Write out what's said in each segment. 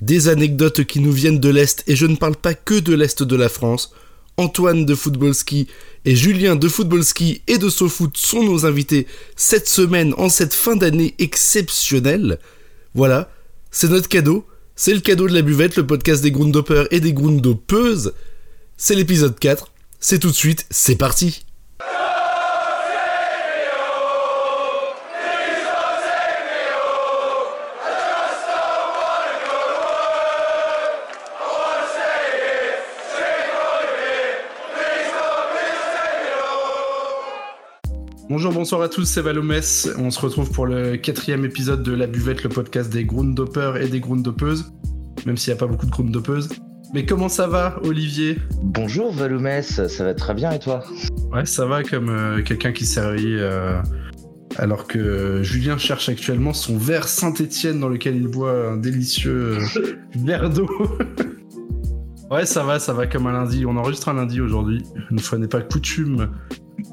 Des anecdotes qui nous viennent de l'Est, et je ne parle pas que de l'Est de la France. Antoine de Football Ski et Julien de Football Ski et de SoFoot sont nos invités cette semaine en cette fin d'année exceptionnelle. Voilà, c'est notre cadeau. C'est le cadeau de la buvette, le podcast des Grundoppers et des Grundopeuses. C'est l'épisode 4. C'est tout de suite, c'est parti. Bonjour, bonsoir à tous, c'est Valomès. On se retrouve pour le quatrième épisode de La Buvette, le podcast des Grundoppers et des Grundoppeuses, même s'il n'y a pas beaucoup de Grundoppeuses. Mais comment ça va, Olivier? Bonjour Valomès, ça va très bien et toi? Ouais, ça va comme euh, quelqu'un qui s'est réveillé euh, alors que Julien cherche actuellement son verre Saint-Étienne dans lequel il boit un délicieux euh, verre d'eau. ouais, ça va, ça va comme un lundi. On enregistre un lundi aujourd'hui. Une fois n'est pas coutume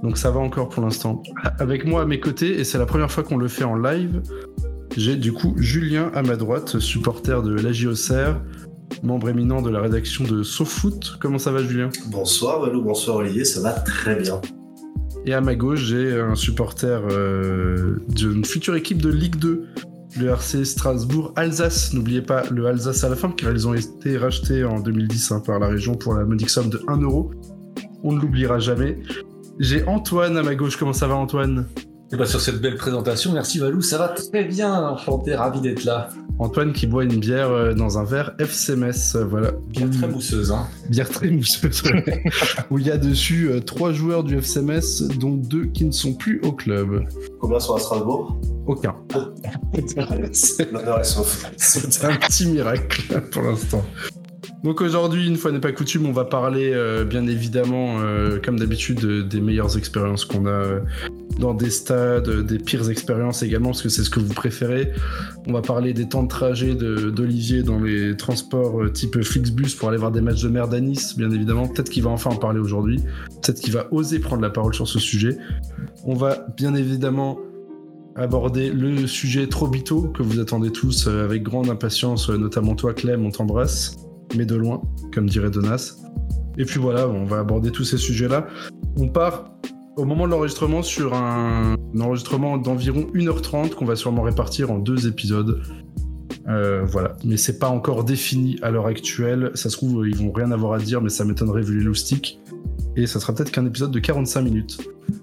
donc ça va encore pour l'instant. Avec moi à mes côtés, et c'est la première fois qu'on le fait en live, j'ai du coup Julien à ma droite, supporter de la JOCR, membre éminent de la rédaction de SoFoot. Comment ça va Julien? Bonsoir Valou, bonsoir Olivier, ça va très bien. Et à ma gauche, j'ai un supporter euh, d'une future équipe de Ligue 2, le RC Strasbourg-Alsace. N'oubliez pas le Alsace à la fin, car ils ont été rachetés en 2010 hein, par la région pour la modique somme de 1 euro. On ne l'oubliera jamais. J'ai Antoine à ma gauche. Comment ça va, Antoine? Et bah sur cette belle présentation, merci Valou, ça va très bien. Enchanté, ravi d'être là. Antoine qui boit une bière euh, dans un verre FCMS, euh, voilà. Bière très mousseuse, hein. Bière très mousseuse, Où il y a dessus euh, trois joueurs du FCMS, dont deux qui ne sont plus au club. Combien sont à Strasbourg Aucun. L'honneur est sauf. C'est un petit miracle pour l'instant. Donc aujourd'hui, une fois n'est pas coutume, on va parler euh, bien évidemment, euh, comme d'habitude, des meilleures expériences qu'on a euh, dans des stades, des pires expériences également, parce que c'est ce que vous préférez. On va parler des temps de trajet d'Olivier dans les transports type Flixbus pour aller voir des matchs de merde à Nice, bien évidemment. Peut-être qu'il va enfin en parler aujourd'hui. Peut-être qu'il va oser prendre la parole sur ce sujet. On va bien évidemment aborder le sujet Trobito que vous attendez tous avec grande impatience, notamment toi Clem, on t'embrasse mais de loin, comme dirait Donas. Et puis voilà, on va aborder tous ces sujets-là. On part au moment de l'enregistrement sur un, enregistrement d'environ 1h30 qu'on va sûrement répartir en deux épisodes. Euh, voilà, mais c'est pas encore défini à l'heure actuelle. Ça se trouve, ils vont rien avoir à dire, mais ça m'étonnerait vu les loustiques. Et ça sera peut-être qu'un épisode de 45 minutes.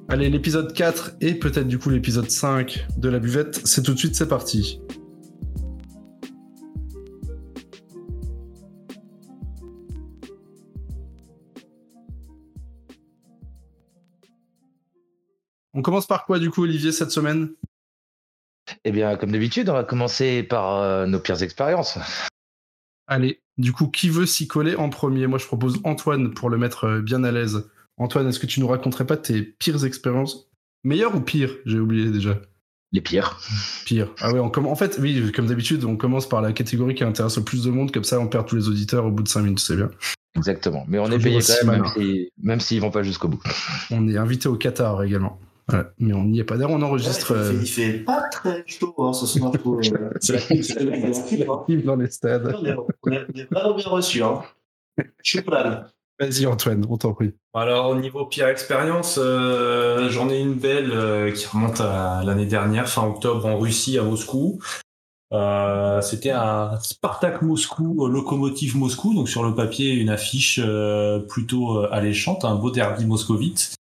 Allez, l'épisode 4 et peut-être du coup l'épisode 5 de la buvette, c'est tout de suite, c'est parti. On commence par quoi du coup, Olivier, cette semaine? Eh bien, comme d'habitude, on va commencer par euh, nos pires expériences. Allez, du coup, qui veut s'y coller en premier? Moi, je propose Antoine pour le mettre euh, bien à l'aise. Antoine, est-ce que tu nous raconterais pas tes pires expériences? Meilleures ou pires? J'ai oublié déjà. Les pires. Pires. Ah ouais, on en fait, oui, comme d'habitude, on commence par la catégorie qui intéresse le plus de monde, comme ça on perd tous les auditeurs au bout de 5 minutes, c'est bien. Exactement. Mais on est payé quand même, même s'ils vont pas jusqu'au bout. On est invité au Qatar également mais on n'y est pas. D'ailleurs, on enregistre. il, fait, fait, pas très chaud hein, ce soir. c'est la dans les stades. On est, vraiment bien reçu. Hein. Je suis plein. Vas-y, Antoine, on t'en prie. Alors, au niveau pire expérience, euh, j'en ai une belle euh, qui remonte à l'année dernière, fin octobre, en Russie, à Moscou. Euh, c'était un Spartak Moscou, Locomotive Moscou, donc sur le papier une affiche plutôt alléchante, un beau derby moscovite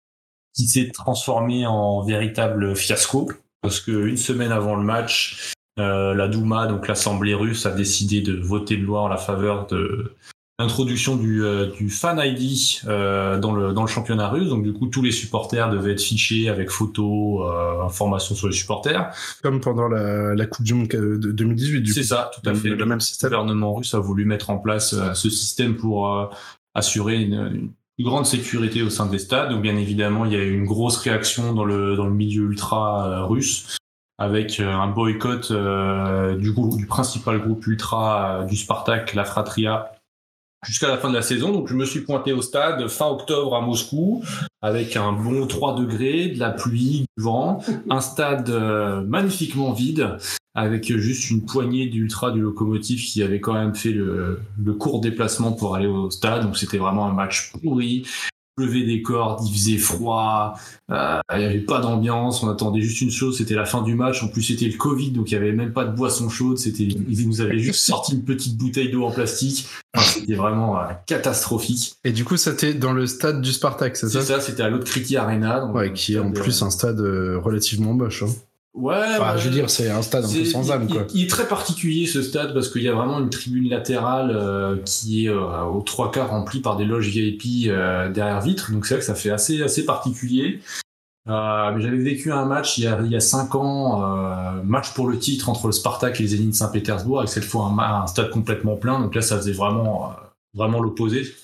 qui s'est transformé en véritable fiasco parce que une semaine avant le match, euh, la Douma, donc l'Assemblée russe, a décidé de voter une loi en la faveur de l'introduction du, euh, du fan ID euh, dans, le, dans le championnat russe. Donc du coup, tous les supporters devaient être fichés avec photos, euh, informations sur les supporters. Comme pendant la, la Coupe du Monde de 2018. C'est ça, tout à fait. Le, même système. Le gouvernement russe a voulu mettre en place ce système pour assurer une, une grande sécurité au sein des stades. Donc bien évidemment, il y a eu une grosse réaction dans le, dans le milieu ultra euh, russe avec euh, un boycott euh, du, groupe, du principal groupe ultra du Spartak, la Fratria, jusqu'à la fin de la saison. Donc je me suis pointé au stade fin octobre à Moscou avec un bon 3 degrés, de la pluie, du vent, un stade magnifiquement vide avec juste une poignée d'ultra du locomotive qui avait quand même fait le, le court déplacement pour aller au stade. Donc c'était vraiment un match pourri pleuvait des cordes, il faisait froid, euh, il n'y avait pas d'ambiance, on attendait juste une chose, c'était la fin du match. En plus, c'était le Covid, donc il n'y avait même pas de boisson chaude. C'était, ils nous avaient juste sorti une petite bouteille d'eau en plastique. Enfin, c'était vraiment euh, catastrophique. Et du coup, c'était dans le stade du Spartak, c'est ça C'est ça, c'était à l'autre Criti Arena. donc, Ouais, qui est en euh, plus un stade relativement moche. Hein. Ouais, Enfin, je veux dire, c'est un stade un peu sans âme, il, quoi. il est très particulier ce stade parce qu'il y a vraiment une tribune latérale euh, qui est euh, aux trois quarts remplie par des loges VIP euh, derrière vitre. Donc c'est vrai que ça fait assez assez particulier. Mais j'avais vécu un match il y a il y a cinq ans, match pour le titre entre le Spartak et les Zénith Saint-Pétersbourg, avec cette fois un, un stade complètement plein. Donc là, ça faisait vraiment vraiment l'opposé.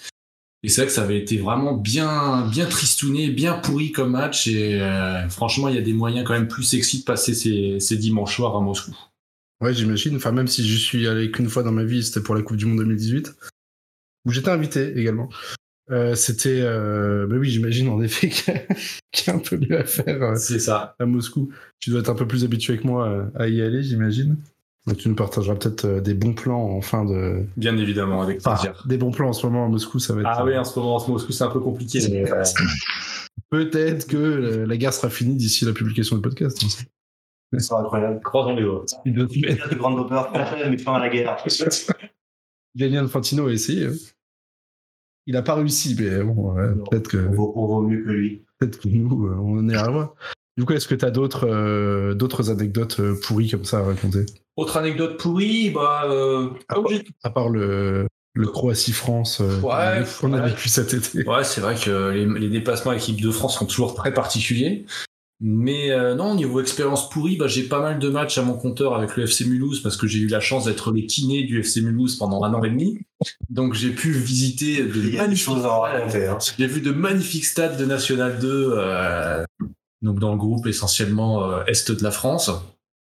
Et c'est vrai que ça avait été vraiment bien, bien tristouné, bien pourri comme match. Et euh, franchement, il y a des moyens quand même plus sexy de passer ces, ces dimanches soirs à Moscou. Ouais, j'imagine. Enfin, même si je suis allé qu'une fois dans ma vie, c'était pour la Coupe du Monde 2018, où j'étais invité également. Euh, c'était, euh, bah oui, j'imagine en effet qu'il y a- un peu mieux à faire euh, C'est ça. à Moscou. Tu dois être un peu plus habitué que moi à y aller, j'imagine. Donc tu nous partageras peut-être euh, des bons plans en fin de. Bien évidemment, avec plaisir. des bons plans en ce moment à Moscou, ça va être. Ah oui, en ce moment, en Moscou, c'est un peu compliqué. mais, euh, Peut-être que euh, la guerre sera finie d'ici la publication du podcast. C'est incroyable. croisons les doigts. Il doit Il y a de grandes vapeurs, mais fin à la guerre. Gianni Infantino a essayé. hein. Il n'a pas réussi, mais bon, ouais, peut-être que. On vaut, on vaut mieux que lui. Peut-être que nous, euh, on est à voir. Du coup, est-ce que tu as d'autres euh, d'autres anecdotes euh, pourries comme ça à raconter? Autre anecdote pourrie, bah, euh, À part le, le Croatie-France euh, Ouais, qu'on a vécu cet été. Ouais, c'est vrai que les, les déplacements avec l'équipe de France sont toujours très particuliers. Mais euh, non, niveau expérience pourrie, bah, j'ai pas mal de matchs à mon compteur avec le FC Mulhouse parce que j'ai eu la chance d'être le kiné du FC Mulhouse pendant un an et demi. Donc j'ai pu visiter de magnifiques choses à en raconter. Hein. J'ai vu de magnifiques stades de National 2, euh, donc dans le groupe essentiellement euh, Est de la France.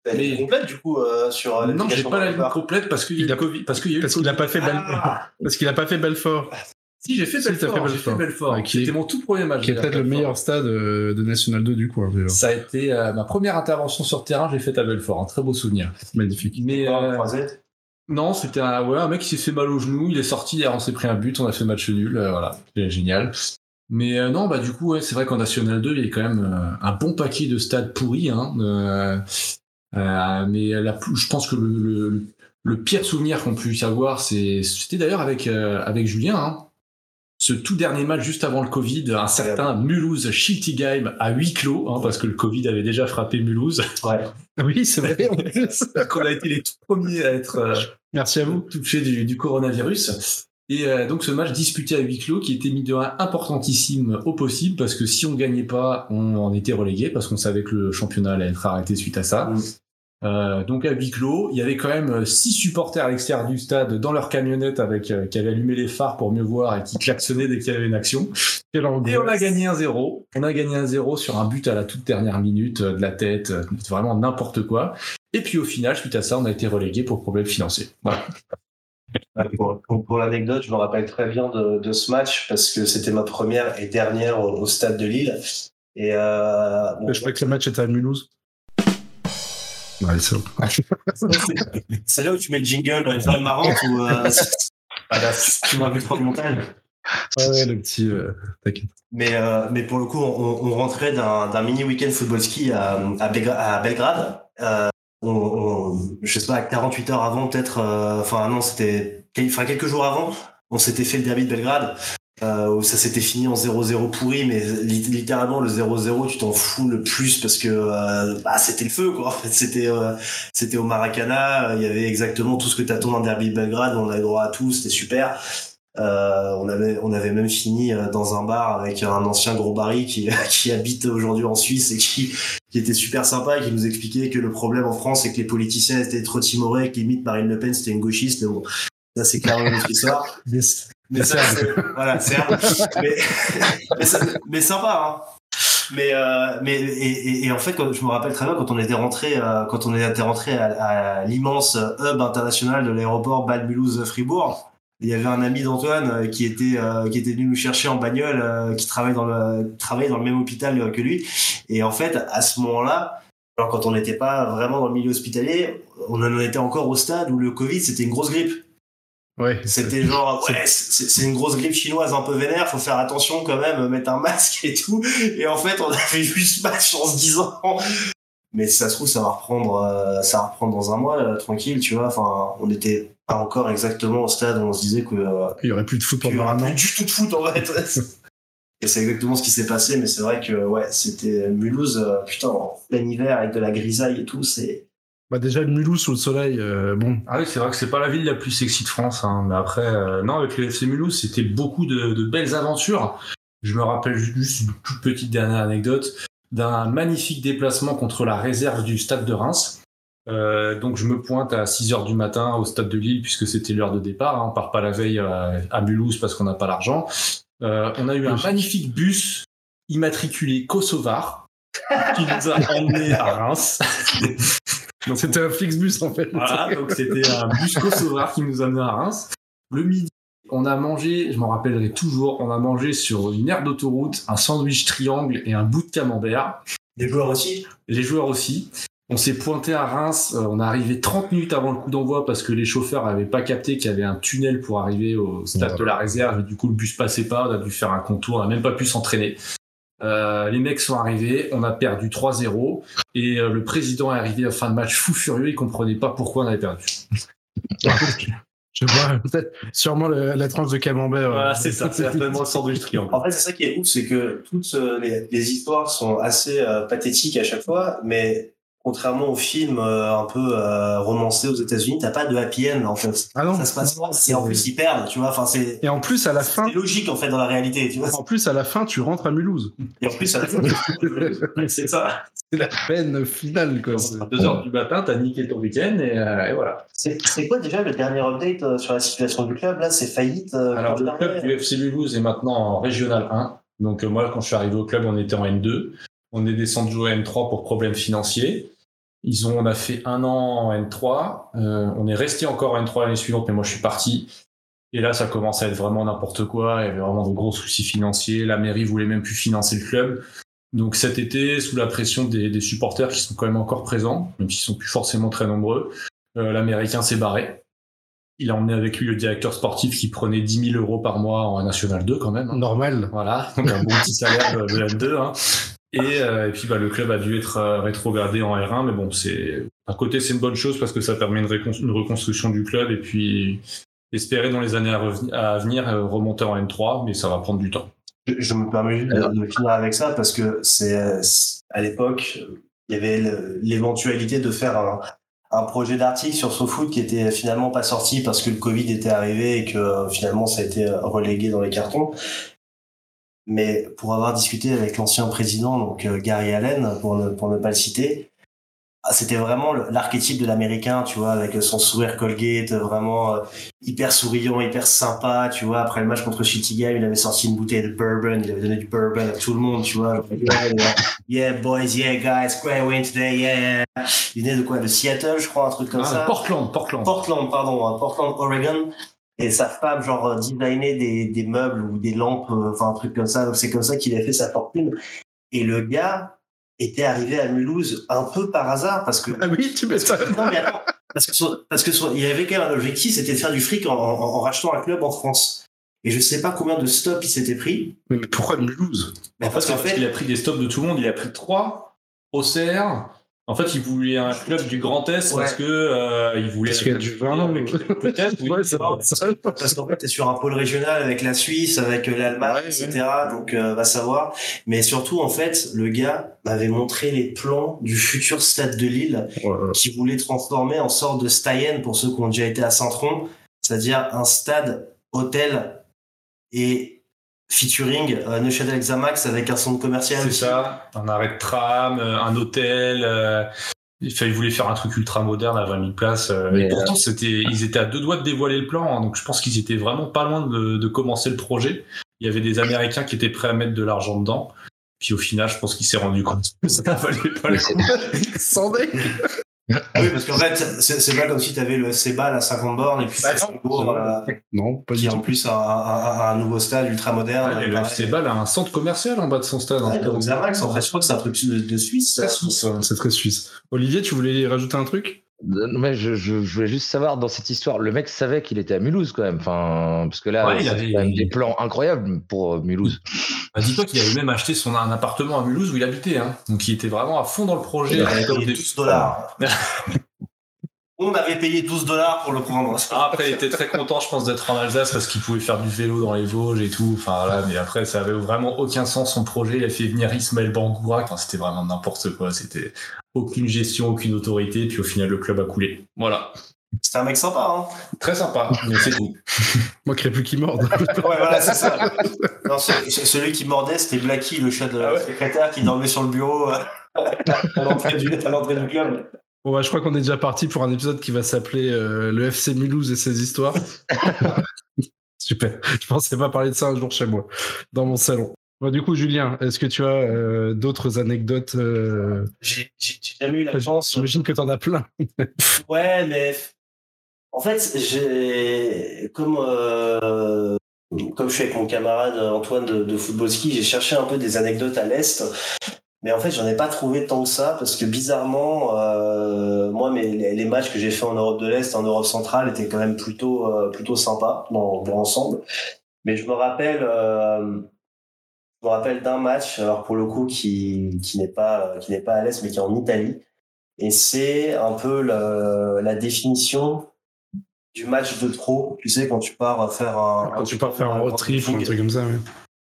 Elle est Mais- complète du coup euh, sur euh, non, j'ai pas la ligne complète parce qu'il y a eu le Covid. Parce qu'il y a eu Parce qu'il a pas fait Ah Parce qu'il a pas fait Belfort, si, j'ai fait Si, t'as Belfort. fait j'ai fait Belfort. Est- C'était mon tout premier match. qui est peut-être le meilleur stade euh, de National 2 du coin. déjà. Ça a été euh, ma première intervention sur terrain, j'ai fait à Belfort, un très beau souvenir. Magnifique. Mais euh, non, c'était un, ouais, un mec qui s'est fait mal au genou, il est sorti, hier on s'est pris un but, on a fait match nul, euh, voilà, c'était génial. Mais euh, non, bah du coup, ouais, c'est vrai qu'en National 2, il y a quand même euh, un bon paquet de stades pourris. Hein, euh, euh, mais la, je pense que le, le, le pire souvenir qu'on puisse avoir, c'est, c'était d'ailleurs avec, euh, avec Julien. Hein, ce tout dernier match juste avant le Covid, un certain Mulhouse Schiltigheim à huis clos, hein, parce que le Covid avait déjà frappé Mulhouse. Ouais. Oui, c'est vrai. qu'on a été les tout premiers à être euh, Merci à vous. touchés du, du coronavirus. Et euh, donc ce match disputé à huis clos qui était mis de un importantissime au possible parce que si on gagnait pas, on en était relégué parce qu'on savait que le championnat allait être arrêté suite à ça. Mm. Euh, donc à huis clos, il y avait quand même euh, six supporters à l'extérieur du stade dans leur camionnette avec euh, qui avaient allumé les phares pour mieux voir et qui klaxonnaient dès qu'il y avait une action. Et on a gagné un 0. On a gagné un 0 sur un but à la toute dernière minute euh, de la tête, vraiment n'importe quoi. Et puis au final, suite à ça, on a été relégué pour problème financier. Voilà. Pour, pour- pour l'anecdote, je me rappelle très bien de, de ce match parce que c'était ma première et dernière au, au stade de Lille. Et euh, bon, Je crois que le match était à Mulhouse. Ouais, c'est là où tu mets le jingle dans les oreilles marrantes ou euh, Ah, tu m'as vu trop de montage. Ouais, ouais, le petit. euh, T'inquiète. Mais, euh, mais pour le coup, on, on rentrait d'un mini week-end football ski à, à, Belgra- à Belgrade. Euh, on, on- je sais pas, 48 heures avant, peut-être. euh, Enfin, non, c'était. Enfin, quelques jours avant, on s'était fait le derby de Belgrade. Euh, où ça s'était fini en 0-0 pourri, mais li- littéralement le 0-0, tu t'en fous le plus parce que euh, bah, c'était le feu, quoi. En fait, c'était euh, c'était au Maracana, il y avait exactement tout ce que t'attends d'un derby de Belgrade, on avait droit à tout, c'était super. Euh, on avait on avait même fini euh, dans un bar avec un ancien gros Barry qui qui habite aujourd'hui en Suisse et qui qui était super sympa et qui nous expliquait que le problème en France c'est que les politiciens étaient trop timorés, que limite Marine Le Pen c'était une gauchiste. Mais bon, ça c'est clairement une autre histoire. Yes. Mais ça, c'est- voilà, c'est mais, mais, ça- mais sympa, hein. Mais, euh, mais et, et- et en fait, quand, je me rappelle très bien quand on était rentré, euh, quand on était rentré à, à l'immense hub international de l'aéroport Bâle-Mulhouse-Fribourg, il y avait un ami d'Antoine euh, qui était euh, qui était venu nous chercher en bagnole, euh, qui travaille dans le qui travaillait dans le même hôpital euh, que lui. Et en fait, à ce moment-là, Alors quand on n'était pas vraiment dans le milieu hospitalier, on en était encore au stade où le Covid c'était une grosse grippe. Ouais. C'était genre, ouais, c'est une grosse grippe chinoise un peu vénère, faut faire attention quand même, mettre un masque et tout. Et en fait, on avait vu ce match en se disant, mais si ça se trouve, ça va reprendre, euh, ça va reprendre dans un mois, là, tranquille, tu vois. Enfin, on n'était pas encore exactement au stade où on se disait que, euh, Il y aurait plus de foot pendant aura un an. plus du tout de foot en fait. Et c'est exactement ce qui s'est passé, mais c'est vrai que ouais, c'était Mulhouse, euh, putain, en plein hiver avec de la grisaille et tout, c'est. Bah déjà le Mulhouse sous le soleil, euh, bon. Ah oui, c'est vrai que c'est pas la ville la plus sexy de France, hein. mais après, euh, non, avec le FC Mulhouse, c'était beaucoup de, de belles aventures. Je me rappelle juste une toute petite dernière anecdote d'un magnifique déplacement contre la réserve du stade de Reims. Euh, donc je me pointe à 6 heures du matin au stade de Lille puisque c'était l'heure de départ. Hein. On part pas la veille à, à Mulhouse parce qu'on n'a pas l'argent. Euh, on a eu un magnifique bus immatriculé Kosovar qui nous a emmenés à Reims. Donc, C'était un Flixbus en fait. voilà, donc c'était un bus Kosovar qui nous amenait à Reims. Le midi, on a mangé, je m'en rappellerai toujours, on a mangé sur une aire d'autoroute un sandwich triangle et un bout de camembert. Des joueurs aussi? Les joueurs aussi. On s'est pointé à Reims, euh, on est arrivé 30 minutes avant le coup d'envoi parce que les chauffeurs n'avaient pas capté qu'il y avait un tunnel pour arriver au stade de la réserve et du coup le bus passait pas, on a dû faire un contour, on n'a même pas pu s'entraîner. Euh, les mecs sont arrivés, on a perdu 3-0 et euh, le président est arrivé à fin de match fou furieux, il comprenait pas pourquoi on avait perdu. Je vois peut-être sûrement le- la tranche de camembert. Voilà, euh, c'est ça, c'est certainement le sandwich triangle. En fait, c'est ça qui est ouf, c'est que toutes les, les histoires sont assez euh, pathétiques à chaque fois, mais contrairement aux films euh, un peu euh, romancés aux États-Unis, t'as pas de happy end en fait. Ah non. ça se passe pas. Et en plus, ils perdent, tu vois. Enfin, c'est Et en plus à la fin, c'est logique en fait dans la réalité, tu vois. en plus à la fin, tu rentres à Mulhouse. Et en plus, à la fin, C'est ça. C'est la peine finale quoi. À 2h du matin, t'as niqué ton week-end et, euh, et voilà. c'est c'est quoi déjà le dernier update euh, sur la situation du club là? C'est faillite. euh, Alors, le club du FC Mulhouse est maintenant en Régional 1. Donc, euh, moi, quand je suis arrivé au club, on était en N2. On est descendu au N3 pour problèmes financiers. Ils ont, on a fait un an en N3. Euh, on est resté encore en N3 l'année suivante, mais moi, je suis parti. Et là, ça commence à être vraiment n'importe quoi. Il y avait vraiment de gros soucis financiers. La mairie voulait même plus financer le club. Donc, cet été, sous la pression des, des supporters qui sont quand même encore présents, même s'ils sont plus forcément très nombreux, euh, l'Américain s'est barré. Il a emmené avec lui le directeur sportif qui prenait 10 000 euros par mois en National 2 quand même. hein. Normal. Voilà, donc un bon petit salaire de, de la 2. Hein. Et, euh, et puis bah, le club a dû être euh, rétrogradé en R1, mais bon, c'est d'un côté c'est une bonne chose parce que ça permet une, récon- une reconstruction du club et puis espérer dans les années à, venir euh, remonter en N3, mais ça va prendre du temps. Je, je me permets juste de, de finir avec ça parce que c'est à l'époque il y avait l'éventualité de faire un, un projet d'article sur SoFoot qui était finalement pas sorti parce que le Covid était arrivé et que finalement ça a été relégué dans les cartons. Mais pour avoir discuté avec l'ancien président, donc euh, Gary Allen, pour ne, pour ne pas le citer, ah, c'était vraiment l'archétype de l'américain, tu vois, avec son sourire Colgate, vraiment euh, hyper souriant, hyper sympa, tu vois. Après le match contre Chittagam, il avait sorti une bouteille de bourbon, il avait donné du bourbon à tout le monde, tu vois. Yeah, boys, yeah, guys, great win today, yeah. Il venait de quoi? De Seattle, je crois, un truc comme Ah, ça. Portland, Portland. Portland, pardon, hein, Portland, Oregon. Et sa femme, genre, euh, designait des, des meubles ou des lampes, euh, enfin, un truc comme ça. Donc, c'est comme ça qu'il a fait sa fortune. Et le gars était arrivé à Mulhouse un peu par hasard parce que. Ah oui, tu mets ça. Non, mais attends. Parce que, son- parce que son- il avait quand même un objectif, c'était de faire du fric en, en- en rachetant un club en France. Et je sais pas combien de stops il s'était pris. Mais pourquoi Mulhouse? Mais En fait, c'est parce qu'il a pris des stops de tout le monde. Il a pris trois au CR. En fait, il voulait un club du Grand Est parce que euh, il voulait. Parce qu'il y a du vin. Peut-être. oui. Ouais, ça va. ça. Parce qu'en fait, t'es sur un pôle régional avec la Suisse, avec euh, l'Allemagne, Ouais, etc. Donc, euh, va savoir. Mais surtout, en fait, le gars m'avait montré les plans du futur stade de Lille Ouais, qui voulait transformer en sorte de Steyen pour ceux qui ont déjà été à Saint-Tron, c'est-à-dire un stade hôtel et featuring euh, Neuchâtel Xamax avec un centre commercial. C'est ça. Un arrêt de tram, euh, un hôtel. euh, il fallait- il voulait faire un truc ultra moderne à 20 000 places. euh, et pourtant, c'était, ils étaient à deux doigts de dévoiler le plan. hein, donc, je pense qu'ils étaient vraiment pas loin de, de commencer le projet. Il y avait des Américains qui étaient prêts à mettre de l'argent dedans. Puis au final, je pense qu'il s'est rendu compte que ça valait pas le coup. Sans oui, parce qu'en fait, c'est c'est pas comme si tu avais le Cébal à 50 bornes et puis Bah, Strasbourg, euh, Non, pas qui du en tout. plus a, a- a un nouveau stade ultra moderne. Et le Bâle a un centre commercial en bas de son stade. Ouais, donc Zermax, en fait, je crois que c'est un truc de, de Suisse. Très suisse, ouais. C'est très suisse. Olivier, tu voulais rajouter un truc? Mais je, je, je voulais juste savoir dans cette histoire, le mec savait qu'il était à Mulhouse quand même, enfin parce que là, Ouais, il avait- quand même des plans incroyables pour euh, Mulhouse. Bah, Dis-toi qu'il avait même acheté son un appartement à Mulhouse où il habitait. Hein. Donc il était vraiment à fond dans le projet. Il avait payé des- 12 dollars. On avait payé 12 dollars pour le prendre. Ah, après, il était très content, je pense, d'être en Alsace parce qu'il pouvait faire du vélo dans les Vosges et tout. Enfin, voilà, mais après, ça avait vraiment aucun sens son projet. Il a fait venir Ismaël Bangoura. Enfin, c'était vraiment n'importe quoi. C'était aucune gestion, aucune autorité. Puis au final, le club a coulé. Voilà. C'était un mec sympa, hein. Très sympa, mais c'est tout. Moi, plus qui morde. Ouais, voilà, c'est ça. Non, ce- ce- celui qui mordait, c'était Blacky, le chat de Ah ouais. secrétaire qui dormait sur le bureau euh, à l'entrée du, à l'entrée du club. Bon, bah, je crois qu'on est déjà parti pour un épisode qui va s'appeler euh, le FC Mulhouse et ses histoires. Super. Je pensais pas parler de ça un jour chez moi, dans mon salon. Bon, du coup, Julien, est-ce que tu as euh, d'autres anecdotes euh, J'ai jamais eu la chance. J'imagine que t'en as plein. Ouais, mais en fait, j'ai comme euh, comme je suis avec mon camarade Antoine de, de football ski, j'ai cherché un peu des anecdotes à l'est, mais en fait, j'en ai pas trouvé tant que ça parce que bizarrement, euh, moi, mes, les, les matchs que j'ai fait en Europe de l'Est, en Europe centrale, étaient quand même plutôt euh, plutôt sympas dans, dans l'ensemble. Mais je me rappelle. Me rappelle d'un match, alors pour le coup qui, qui n'est pas qui n'est pas à l'est mais qui est en Italie, et c'est un peu la, la définition du match de trop. Tu sais, quand tu pars faire un. Quand tu pars faire un road trip ou un truc comme ça, ouais.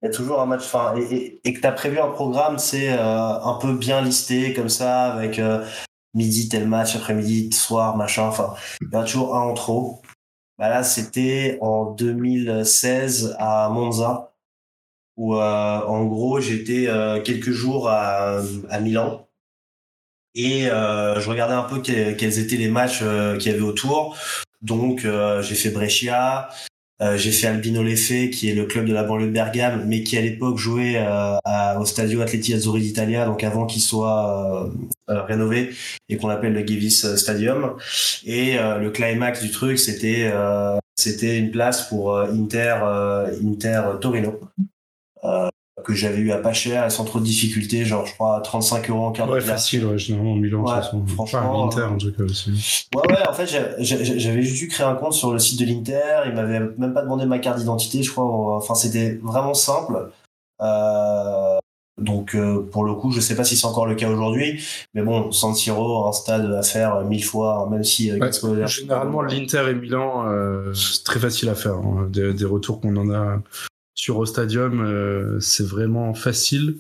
Il y a toujours un match, enfin, et, et, et que tu as prévu un programme, c'est euh, un peu bien listé comme ça, avec euh, midi tel match, après-midi, soir, machin, enfin, il y en a toujours un en trop. Bah là, c'était en 2016 à Monza, où euh, en gros, j'étais euh, quelques jours à, à Milan. Et euh, je regardais un peu que- quels étaient les matchs qu'il y avait autour. Donc, j'ai fait Brescia, euh, j'ai fait Albino Leffe, qui est le club de la banlieue de Bergame, mais qui à l'époque jouait euh, au Stadio Atleti Azzurri d'Italia, donc avant qu'il soit euh, rénové et qu'on appelle le Gevis Stadium. Et le climax du truc, c'était c'était une place pour Inter Inter Torino. Euh, que j'avais eu à pas cher et sans trop de difficultés, genre je crois 35 euros en quart de Ouais, finale. facile, ouais, généralement, Milan, de Ouais, toute façon. franchement, Enfin, l'Inter, en tout cas aussi. Ouais, ouais, en fait, j'avais juste dû créer un compte sur le site de l'Inter. Il m'avait même pas demandé ma carte d'identité, je crois. Enfin, c'était vraiment simple. Euh, donc, euh, pour le coup, je sais pas si c'est encore le cas aujourd'hui. Mais bon, San Siro, un stade à faire mille fois, même si. euh, Ouais, Généralement, l'Inter et Milan, euh, c'est très facile à faire. hein. Des, des retours qu'on en a sur au stadium, euh, c'est vraiment facile,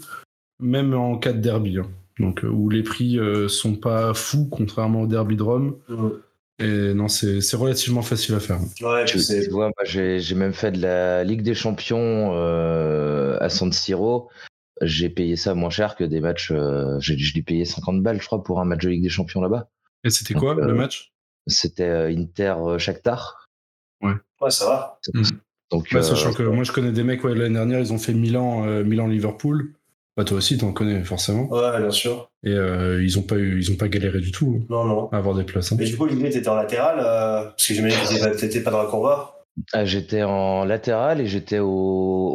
même en cas de derby. hein. Donc, euh, où les prix euh, sont pas fous, contrairement au derby de Rome. Et non, c'est c'est relativement facile à faire. Ouais, Tu, vois, j'ai j'ai même fait de la Ligue des Champions euh, à San Siro. J'ai payé ça moins cher que des matchs. euh, j'ai je l'ai payé 50 balles, je crois, pour un match de Ligue des Champions là-bas. Et c'était quoi, Donc, euh, le match? C'était euh, Inter Shakhtar. Ouais, ça va. Donc, Bah, euh, Sachant que moi, je connais des mecs, ouais, l'année dernière, ils ont fait Milan, euh, Milan-Liverpool. Bah, toi aussi, t'en connais forcément. Ouais, bien sûr. Et euh, ils ont pas eu, ils ont pas galéré du tout hein, Non, non. à avoir des places. hein. Mais du coup, l'idée, t'étais en latéral, euh, parce que j'imagine que t'étais- pas dans la courba. ah, j'étais en latéral et j'étais au,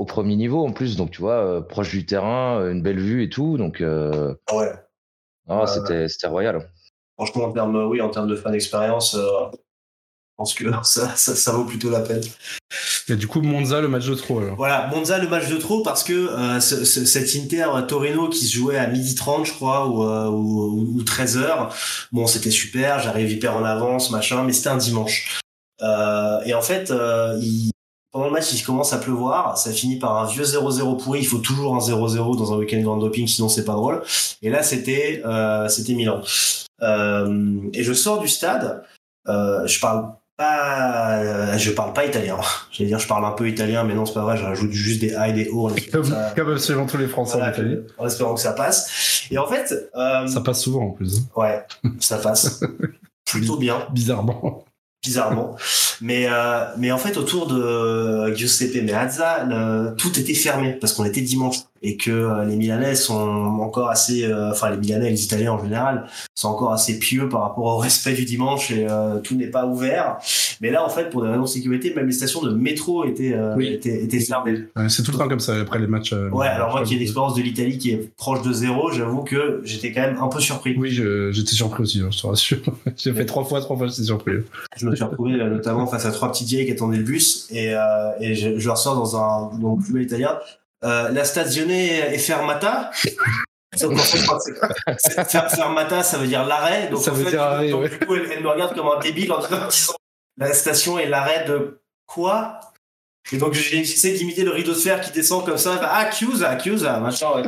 au premier niveau en plus. Donc, tu vois, euh, proche du terrain, une belle vue et tout. Donc, euh, Ah ouais. c'était c'était royal. Franchement, en termes, oui, en termes de fan d'expérience, euh, je pense que ça, ça, ça vaut plutôt la peine. Et du coup, Monza, le match de trop, alors. Voilà, Monza, le match de trop, parce que euh, ce, ce- cet Inter Torino qui se jouait à 12h30, je crois, ou, euh, ou, ou 13h, bon, c'était super, j'arrive hyper en avance, machin, mais c'était un dimanche. Euh, et en fait, euh, il- pendant le match, il commence à pleuvoir, ça finit par un vieux 0-0 pourri, il faut toujours un 0-0 dans un week-end grand doping, sinon c'est pas drôle. Et là, c'était c'était Milan. Et je sors du stade, je parle pas, euh, je parle pas italien. J'allais dire, je parle un peu italien, mais non, c'est pas vrai. Je rajoute juste des A et des O Comme, ça, comme absolument tous les Français voilà, en Italie. en espérant que ça passe. Et en fait, euh, Ça passe souvent en plus. ouais, ça passe plutôt bien, Bizarrement. bizarrement. Mais euh, mais en fait, autour de Giuseppe Meazza, le- tout était fermé parce qu'on était dimanche. Et que euh, les Milanais sont encore assez, euh, enfin les Milanais, les Italiens en général, sont encore assez pieux par rapport au respect du dimanche et euh, tout n'est pas ouvert. Mais là, en fait, pour des raisons de sécurité, même les stations de métro étaient, Oui. étaient, étaient fermées. Ouais, c'est tout le temps comme ça après les matchs. euh, Ouais, alors moi qui ai je- l'expérience de l'Italie qui est proche de zéro, j'avoue que j'étais quand même un peu surpris. Oui, j'étais surpris aussi, hein, je te rassure. J'ai fait trois fois, trois fois, j'étais surpris. Je me suis retrouvé euh, notamment face à trois petites vieilles qui attendaient le bus et, euh, et je, je leur sors dans un dans le plus bel italien. Euh, la stazione è fermata. Sauf qu'en fait, fermata, ça veut dire l'arrêt. Donc Ça en veut fait, dire arrêt, donc, ouais. du coup, elle, elle me regarde comme un débile en disant la station est l'arrêt de quoi? Et donc j'essaie d'imiter le rideau de fer qui descend comme ça. Ah, Chiusa, Chiusa, machin. ouais.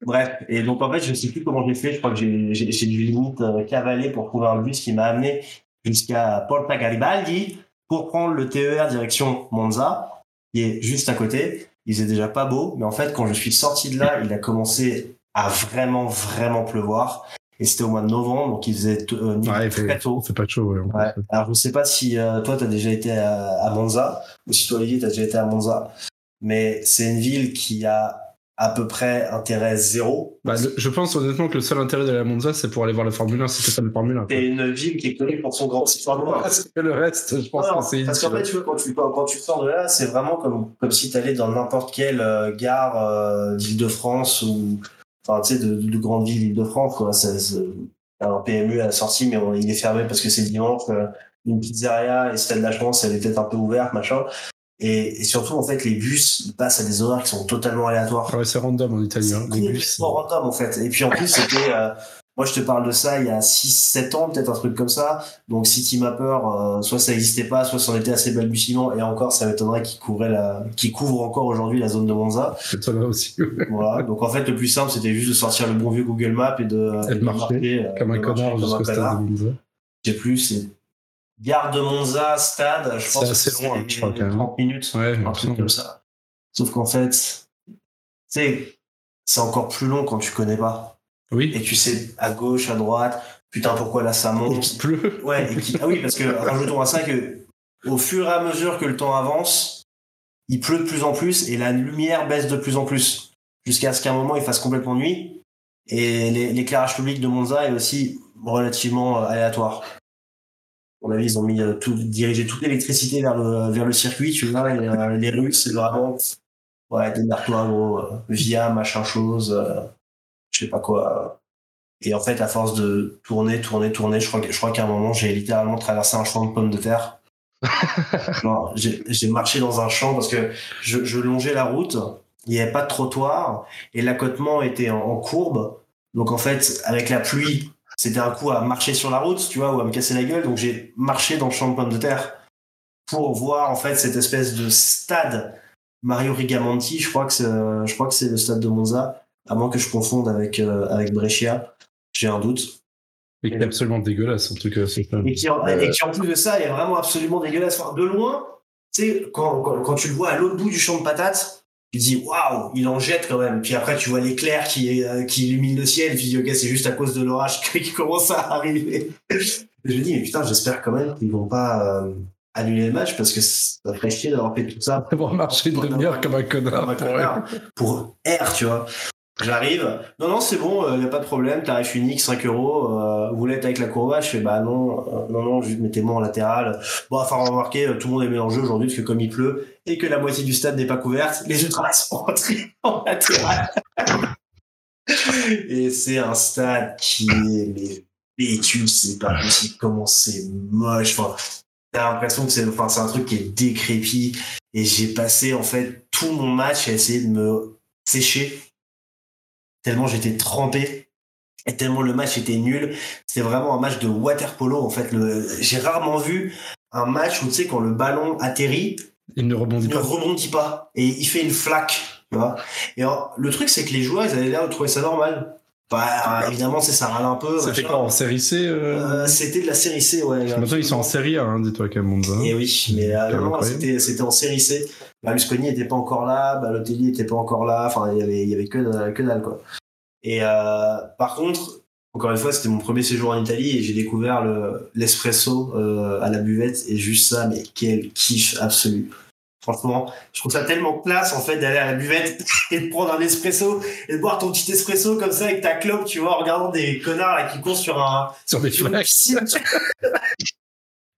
Bref, et donc en fait, je sais plus comment j'ai fait. Je crois que j'ai dû limite euh, cavaler pour trouver un bus qui m'a amené jusqu'à Porta Garibaldi pour prendre le TER direction Monza, qui est juste à côté. Il faisait déjà pas beau, mais en fait, quand je suis sorti de là, il a commencé à vraiment, vraiment pleuvoir. Et c'était au mois de novembre, donc il faisait euh, Ouais, il très tôt. fait pas chaud. Ouais. Alors, je sais pas si euh, toi, tu as déjà été à, à Monza, ou si toi, Olivier, tu as déjà été à Monza, mais c'est une ville qui a à peu près intérêt zéro. Bah, je pense honnêtement que le seul intérêt de la Monza, c'est pour aller voir la Formule 1, c'était ça le Formule 1. quoi. C'est une ville qui est connue pour son grand cinéma. Parce que le reste, je pense Non, que c'est parce qu'en fait, tu vois, quand tu, quand, tu sors de là, c'est vraiment comme, comme si tu allais dans n'importe quelle euh, gare euh, d'Île-de-France ou, enfin, tu sais, de, de grande ville d'Île-de-France, quoi. C'est, c'est- t'as un PMU à la sortie, mais on- il est fermé parce que c'est dimanche. euh, une pizzeria et Stade de la France, elle est peut-être un peu ouverte, machin. Et, et surtout, en fait, les bus, passent à des horaires qui sont totalement aléatoires. Ah ouais, c'est random en Italie. Hein. C'est bus. complètement random en fait. Et puis en plus, c'était. euh, moi, je te parle de ça il y a 6-7 ans, peut-être un truc comme ça. Donc, City Mapper, euh, soit ça n'existait pas, soit c'en était assez balbutiement. Et encore, ça m'étonnerait qu'il couvrait la, qu'il couvre encore aujourd'hui la zone de Monza. C'est ça là aussi. Voilà. Donc, en fait, le plus simple, c'était juste de sortir le bon vieux Google Maps et de, Et de marcher euh, Comme un marcher connard comme jusqu'au un stade connard. de Monza. Je sais plus, c'est gare de Monza, stade. Je pense assez que loin, c'est je crois, quand même. 30 minutes Ouais, un truc comme ça. Sauf qu'en fait, tu sais, c'est encore plus long quand tu connais pas. Oui. Et tu sais, à gauche, à droite, putain, pourquoi là ça Et monte? Qu'il pleut. Ouais, et qui- ah oui, parce que rajoutons à ça que au fur et à mesure que le temps avance, il pleut de plus en plus et la lumière baisse de plus en plus. Jusqu'à ce qu'à un moment il fasse complètement nuit. Et l'é- l'éclairage public de Monza est aussi relativement euh, aléatoire. Mon avis, ils ont mis euh, tout, dirigé toute l'électricité vers le, vers le circuit, tu vois, et, euh, les rues, c'est vraiment, ouais, démarre-toi, gros, euh, via, machin chose, je sais pas quoi. Et en fait, à force de tourner, tourner, tourner, je crois, je crois qu'à un moment, j'ai littéralement traversé un champ de pommes de terre. J'ai j'ai marché dans un champ parce que je, je longeais la route, il n'y avait pas de trottoir et l'accotement était en, en courbe. Donc en fait, avec la pluie, c'était un coup à marcher sur la route, tu vois, ou à me casser la gueule. Donc j'ai marché dans le champ de pommes de terre pour voir en fait cette espèce de stade Mario Rigamonti. Je crois que c'est, je crois que c'est le stade de Monza, à moins que je confonde avec euh, avec Brescia. J'ai un doute. Et qui est absolument dégueulasse, en tout cas. Et qui, en, Euh. et qui en plus de ça est vraiment absolument dégueulasse. Enfin, de loin, tu sais, quand, quand, quand tu le vois à l'autre bout du champ de patates, tu te dis waouh, il en jette quand même. Puis après, tu vois l'éclair qui, euh, qui illumine le ciel. Dis ok, c'est juste à cause de l'orage qui commence à arriver. Je me dis, mais putain, j'espère quand même qu'ils vont pas euh, annuler le match parce que ça ferait chier d'avoir fait tout ça Pour marcher une demi-heure comme un connard. comme un pour connard. pour R, tu vois. J'arrive. Non, non, c'est bon, il n'y a pas de problème. Tarif unique, 5 euros. Euh, vous être avec la courbache Je fais, bah non, euh, non, non, juste mettez-moi en latéral. Bon, enfin, remarquer, euh, tout le monde est mélangé aujourd'hui parce que comme il pleut et que la moitié du stade n'est pas couverte, les ultras sont rentrés en latéral. et c'est un stade qui est mais, vécu, c'est pas possible comment c'est moche. Enfin, t'as l'impression que c'est enfin, c'est un truc qui est décrépit. Et j'ai passé en fait tout mon match à essayer de me sécher tellement j'étais trempé et tellement le match était nul. C'était vraiment un match de water polo en fait. Le... J'ai rarement vu un match où tu sais quand le ballon atterrit, Il ne rebondit il ne pas. rebondit pas et il fait une flaque. Tu vois et alors, le truc c'est que les joueurs ils avaient l'air de trouver ça normal. Bah évidemment c'est ça râle un peu. C'était quoi en série C euh... Euh, C'était de la série C ouais. Maintenant ils sont en série A, hein, dis-toi quand même, Monza. Et oui, mais euh, c'était c'était en série C. Berlusconi était pas encore là, Balotelli était pas encore là. Enfin, il y avait il y avait que que dalle quoi. Et euh, par contre, encore une fois, c'était mon premier séjour en Italie et j'ai découvert le l'espresso euh, à la buvette et juste ça, mais quel kiff absolu. Franchement, je trouve ça tellement classe en fait d'aller à la buvette et de prendre un espresso et de boire ton petit espresso comme ça avec ta clope, tu vois, en regardant des connards là, qui courent sur un sur des sur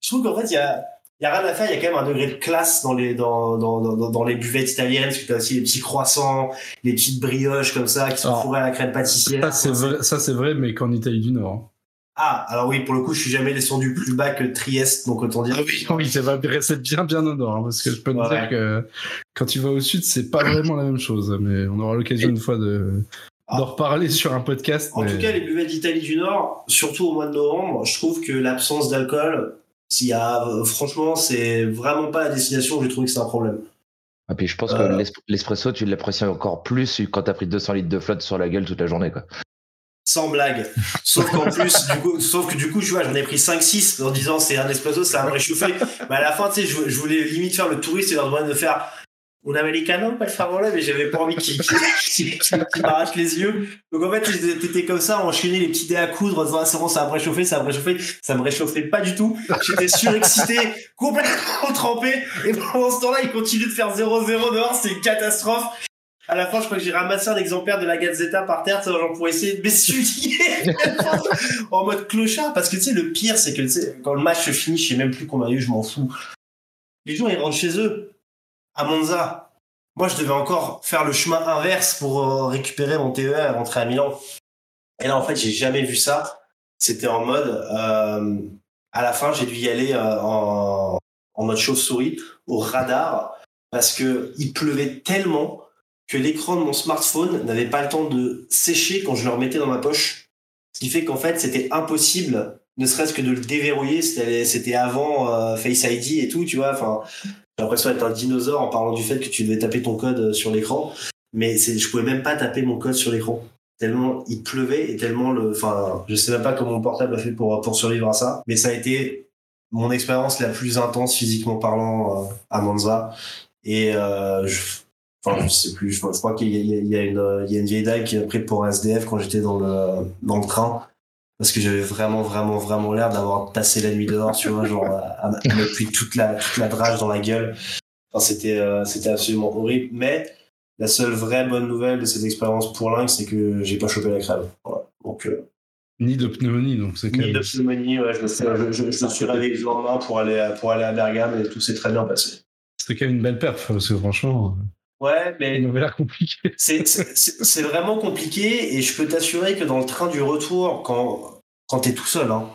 je trouve qu'en fait, il y a, il y a rien à faire, il y a quand même un degré de classe dans les, dans, dans, dans, dans les buvettes italiennes, parce que t'as aussi les petits croissants, les petites brioches comme ça, qui sont Alors, fourrées à la crème pâtissière. Ça c'est vrai, ça c'est vrai, mais qu'en Italie du Nord. Ah, alors oui, pour le coup, je suis jamais descendu plus bas que Trieste, donc autant dire. oui, oui, c'est vrai, c'est bien bien au nord, hein, parce que je peux te dire que quand tu vas au sud, c'est pas vraiment la même chose. Mais on aura l'occasion une fois de Ah. d'en reparler sur un podcast. En mais- tout cas, les buvettes d'Italie du Nord, surtout au mois de novembre, je trouve que l'absence d'alcool, s'il y a, euh, franchement, c'est vraiment pas la destination où j'ai trouvé que c'est un problème. Et puis je pense Euh. que l'es- l'espresso, tu l'apprécies encore plus quand t'as pris 200 litres de flotte sur la gueule toute la journée. Quoi. Sans blague. Sauf qu'en plus, du coup, sauf que du coup, tu vois, j'en ai pris 5-6 en disant c'est un espresso, ça va me réchauffer. Mais à la fin, tu sais, je, voulais limite faire le touriste et leur demander de faire un americano, pas le favori, mais j'avais pas envie qu'ils qu'ils m'arrachent les yeux. Donc en fait, t'étais comme ça, enchaîner les petits dés à coudre en disant ah, c'est bon, ça va me réchauffer, ça va me. Ça me réchauffait pas du tout. J'étais surexcité, complètement trempé. Et pendant ce temps-là, ils continuent de faire 0-0 dehors, c'est une catastrophe. À la fin, je crois que j'ai ramassé un exemplaire de la Gazzetta par terre, genre pour essayer de m'essuyer en mode clochard. Parce que tu sais, le pire, c'est que tu sais, quand le match se finit, je sais même plus combien il y a eu, je m'en fous. Les gens, ils rentrent chez eux, à Monza. Moi, je devais encore faire le chemin inverse pour euh, récupérer mon TER et rentrer à Milan. Et là, en fait, j'ai jamais vu ça. C'était en mode, euh, à la fin, j'ai dû y aller euh, en, en mode chauve-souris, au radar, parce que il pleuvait tellement que l'écran de mon smartphone n'avait pas le temps de sécher quand je le remettais dans ma poche. Ce qui fait qu'en fait, c'était impossible, ne serait-ce que de le déverrouiller. C'était avant euh, Face ID et tout, tu vois. Enfin, j'ai l'impression d'être un dinosaure en parlant du fait que tu devais taper ton code euh, sur l'écran. Mais je pouvais même pas taper mon code sur l'écran. Tellement il pleuvait et tellement le. Enfin, je sais même pas comment mon portable a fait pour, pour survivre à ça. Mais ça a été mon expérience la plus intense physiquement parlant euh, à Monza. Et je, enfin, je sais plus, je, je crois qu'il y, y a- il y a une, vieille dame qui m'a pris pour un SDF quand j'étais dans le, dans le train. Parce que j'avais vraiment, vraiment, vraiment l'air d'avoir passé la nuit dehors, tu vois, genre, à, à me pris toute la, toute la drage dans la gueule. Enfin, c'était, euh, c'était absolument horrible. Mais la seule vraie bonne nouvelle de cette expérience pour Lynx, c'est que j'ai pas chopé la crève. Voilà. Donc, euh, Ni de pneumonie, donc c'est quand ni même. de pneumonie, ouais, je me suis, je, je- je me suis réveillé le lendemain pour aller, à- pour aller à Bergame et tout s'est très bien passé. C'était quand même une belle perf, parce que franchement, Ouais, mais il avait l'air compliqué. c'est vraiment compliqué et je peux t'assurer que dans le train du retour, quand, quand t'es tout seul, hein,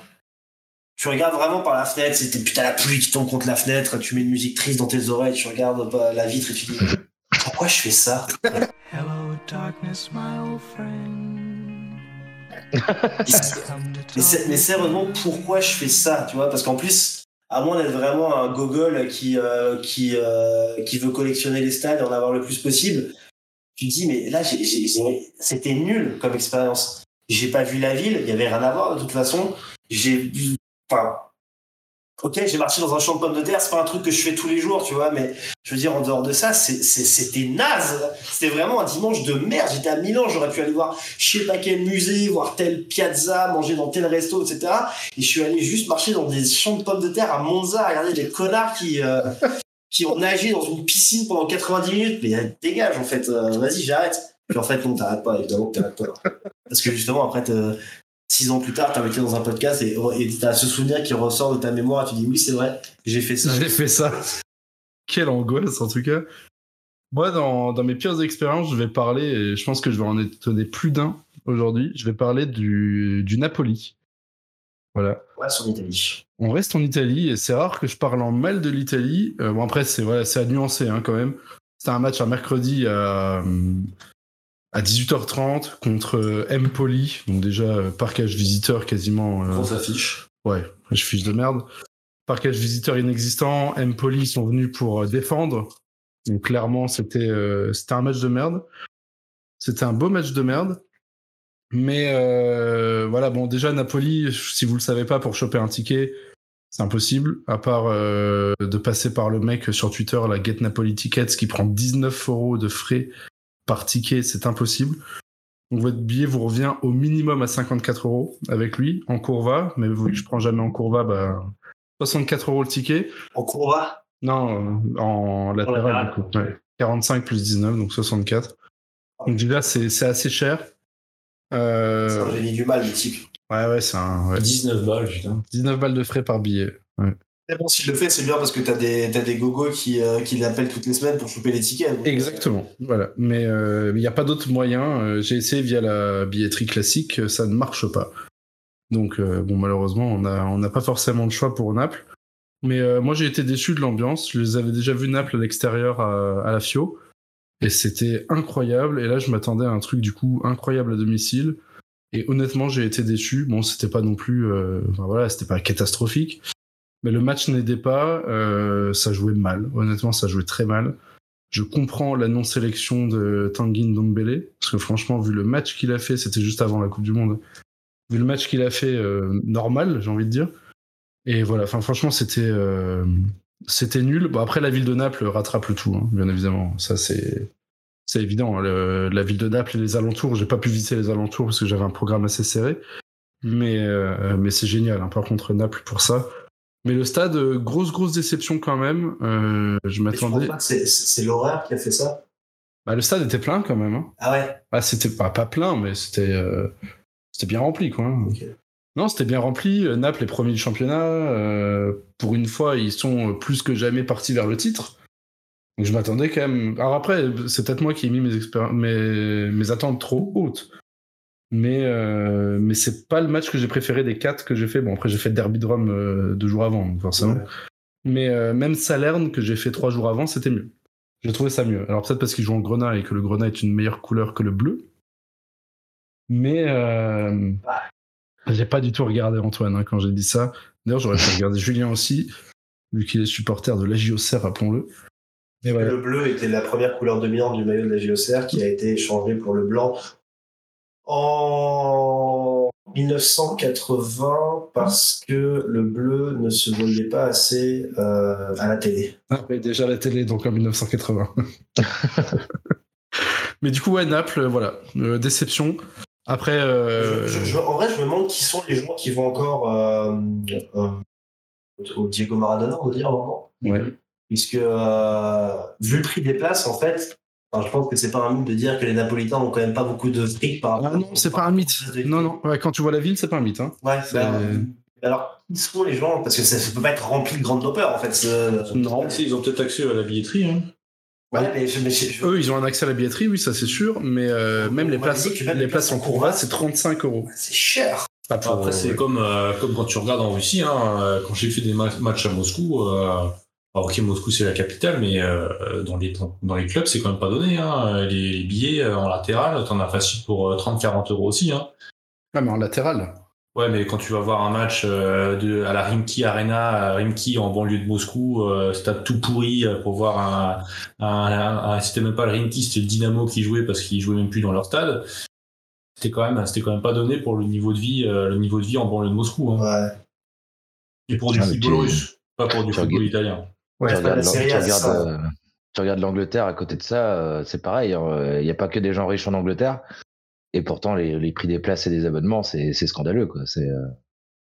tu regardes vraiment par la fenêtre, c'est putain la pluie qui tombe contre la fenêtre, tu mets une musique triste dans tes oreilles, tu regardes bah, la vitre et tu dis pourquoi je fais ça? Hello, darkness, my old friend. Mais, c'est- mais sérieusement, pourquoi je fais ça, tu vois Parce qu'en plus, à moins d'être vraiment un gogol qui, euh, qui, euh, qui veut collectionner les stades et en avoir le plus possible, tu te dis, mais là, c'était nul comme expérience. J'ai pas vu la ville, il y avait rien à voir de toute façon. J'ai. Enfin. Ok, j'ai marché dans un champ de pommes de terre, c'est pas un truc que je fais tous les jours, tu vois, mais je veux dire, en dehors de ça, c'était naze. C'était vraiment un dimanche de merde. J'étais à Milan, j'aurais pu aller voir je sais pas quel musée, voir telle piazza, manger dans tel resto, etc. Et je suis allé juste marcher dans des champs de pommes de terre à Monza, regarder des connards qui, euh, qui ont nagé dans une piscine pendant 90 minutes. Mais euh, dégage, en fait, euh, vas-y, j'arrête. Puis en fait, non, t'arrêtes pas, évidemment t'arrêtes pas. Parce que justement, après, six ans plus tard, t'as été dans un podcast et et t'as ce souvenir qui ressort de ta mémoire et tu dis oui, c'est vrai, j'ai fait ça. J'ai fait ça. Quelle angoisse, en tout cas. Moi, dans, dans mes pires expériences, je vais parler, et je pense que je vais en étonner plus d'un aujourd'hui, je vais parler du, du Napoli. Voilà. Ouais, sur l'Italie. On reste en Italie, et c'est rare que je parle en mal de l'Italie. Euh, bon, après, c'est voilà, à nuancer hein, quand même. C'était un match un mercredi à, à 18h30 contre euh, Empoli, donc déjà euh, parquage visiteur quasiment. euh, Grosse affiche. Ouais, je fiche de merde. Parquage visiteur inexistant. Empoli sont venus pour défendre. Donc clairement, c'était euh, c'était un match de merde. C'était un beau match de merde. Mais euh, voilà, bon, déjà Napoli, si vous le savez pas, pour choper un ticket, c'est impossible. À part euh, de passer par le mec sur Twitter, la Get Napoli Tickets, qui prend 19 euros de frais par ticket, c'est impossible. Donc votre billet vous revient au minimum à 54 euros avec lui en courva, mais vu que je prends jamais en courva, bah 64 euros le ticket. En courva? Non, euh, en latéral, du coup. Ouais. 45 plus 19, donc 64. Donc déjà, c'est c'est assez cher. Euh, C'est un génie du mal, le type. ouais, ouais, c'est un. ouais. 19 balles, putain. 19 balles de frais par billet. Bon, s'il le fait, c'est bien parce que t'as des, t'as des gogos qui, euh, qui l'appellent toutes les semaines pour choper les tickets. donc, Exactement, voilà. Mais euh, il n'y a pas d'autre moyen. Euh, J'ai essayé via la billetterie classique, euh, ça ne marche pas. Donc, euh, bon, malheureusement, on n'a on pas forcément le choix pour Naples. Mais euh, moi, j'ai été déçu de l'ambiance. Je les avais déjà vus Naples à l'extérieur à, la Fio. Et c'était incroyable. Et là, je m'attendais à un truc, du coup, incroyable à domicile. Et honnêtement, j'ai été déçu. Bon, c'était pas non plus. euh, voilà, c'était pas catastrophique. Mais le match n'aidait pas. euh, ça jouait mal. Honnêtement, ça jouait très mal. Je comprends la non-sélection de Tanguy Ndombele, parce que franchement, vu le match qu'il a fait, c'était juste avant la Coupe du Monde, vu le match qu'il a fait, euh, normal, j'ai envie de dire. Et voilà, enfin, franchement, c'était euh, c'était nul. Bon, après, la ville de Naples rattrape le tout, hein, bien évidemment. Ça, c'est c'est évident. la ville de Naples et les alentours, j'ai pas pu visiter les alentours parce que j'avais un programme assez serré. Mais, euh, mais c'est génial, hein. par contre, Naples pour ça. Mais le stade, euh, grosse, grosse déception quand même. Euh, je m'attendais. c'est, l'horaire qui a fait ça? Bah, le stade était plein quand même. Hein. Ah ouais? Ah, c'était pas, pas plein, mais c'était euh, c'était bien rempli, quoi. hein. Non, c'était bien rempli. Euh, Naples est premier du championnat. Euh, pour une fois, ils sont plus que jamais partis vers le titre. Donc je m'attendais quand même. Alors après, c'est peut-être moi qui ai mis mes, expéri- mes, mes attentes trop hautes. Mais, euh, mais c'est pas le match que j'ai préféré des quatre que j'ai fait. Bon, après, j'ai fait Derby de Rome euh, deux jours avant, donc forcément. Ouais. Mais euh, même Salerne, que j'ai fait trois jours avant, c'était mieux. J'ai trouvé ça mieux. Alors peut-être parce qu'ils jouent en grenat et que le grenat est une meilleure couleur que le bleu. Mais euh, j'ai pas du tout regardé Antoine hein, quand j'ai dit ça. D'ailleurs, j'aurais pu regarder Julien aussi, vu qu'il est supporter de la JOCR, rappelons-le. Mais. Le bleu était la première couleur dominante du maillot de la JOCR qui a été échangé pour le blanc en 1980 parce que le bleu ne se voyait pas assez euh, à la télé. Ah, mais déjà la télé, donc en 1980. Mais du coup, ouais, Naples, voilà, Euh, déception. Après, euh, Je- je- je- en vrai, je me demande qui sont les joueurs qui vont encore euh, euh, au Diego Maradona, on va dire, vraiment. ouais. Puisque, euh, vu le prix des places, en fait, enfin, je pense que c'est pas un mythe de dire que les Napolitains ont quand même pas beaucoup de fric par Ah non, c'est pas un mythe. Non, non, ouais, quand tu vois la ville, c'est pas un mythe. Hein. Ouais, bah, alors, qui sont les gens? Parce que ça, ça peut pas être rempli de grandes dopeurs, en fait. ce- Non. Sais, Ils ont peut-être accès à la billetterie. Hein. Ouais, mais je, mais je- je- Eux, ils ont un accès à la billetterie, oui, ça c'est sûr, mais euh, même les places, même les places en courva, c'est 35 euros. c'est cher. Pas Après, c'est ouais. comme, euh, comme quand tu regardes en Russie. Hein, euh, quand j'ai fait des ma- matchs à Moscou, euh, alors, ok, Moscou c'est la capitale, mais euh, dans, les, dans les clubs, c'est quand même pas donné. Hein. Les, les billets euh, en latéral, t'en as facile pour euh, 30-40 euros aussi. Hein. Ah, mais en latéral. Ouais, mais quand tu vas voir un match euh, de, à la Rimki Arena, à Rimki en banlieue de Moscou, euh, stade tout pourri euh, pour voir un, un, un- un- c'était même pas le Rimki, c'était le Dynamo qui jouait parce qu'ils jouaient même plus dans leur stade. C'était quand même, c'était quand même pas donné pour le niveau de vie, euh, le niveau de vie en banlieue de Moscou. Hein. Ouais. Et pour du football russe, pas pour du football italien. Ouais, tu regardes, tu regardes, euh, tu regardes l'Angleterre à côté de ça, euh, c'est pareil. Il n'y a pas que des gens riches en Angleterre. Et pourtant, les, les prix des places et des abonnements, c'est c'est scandaleux. Quoi. C'est, euh,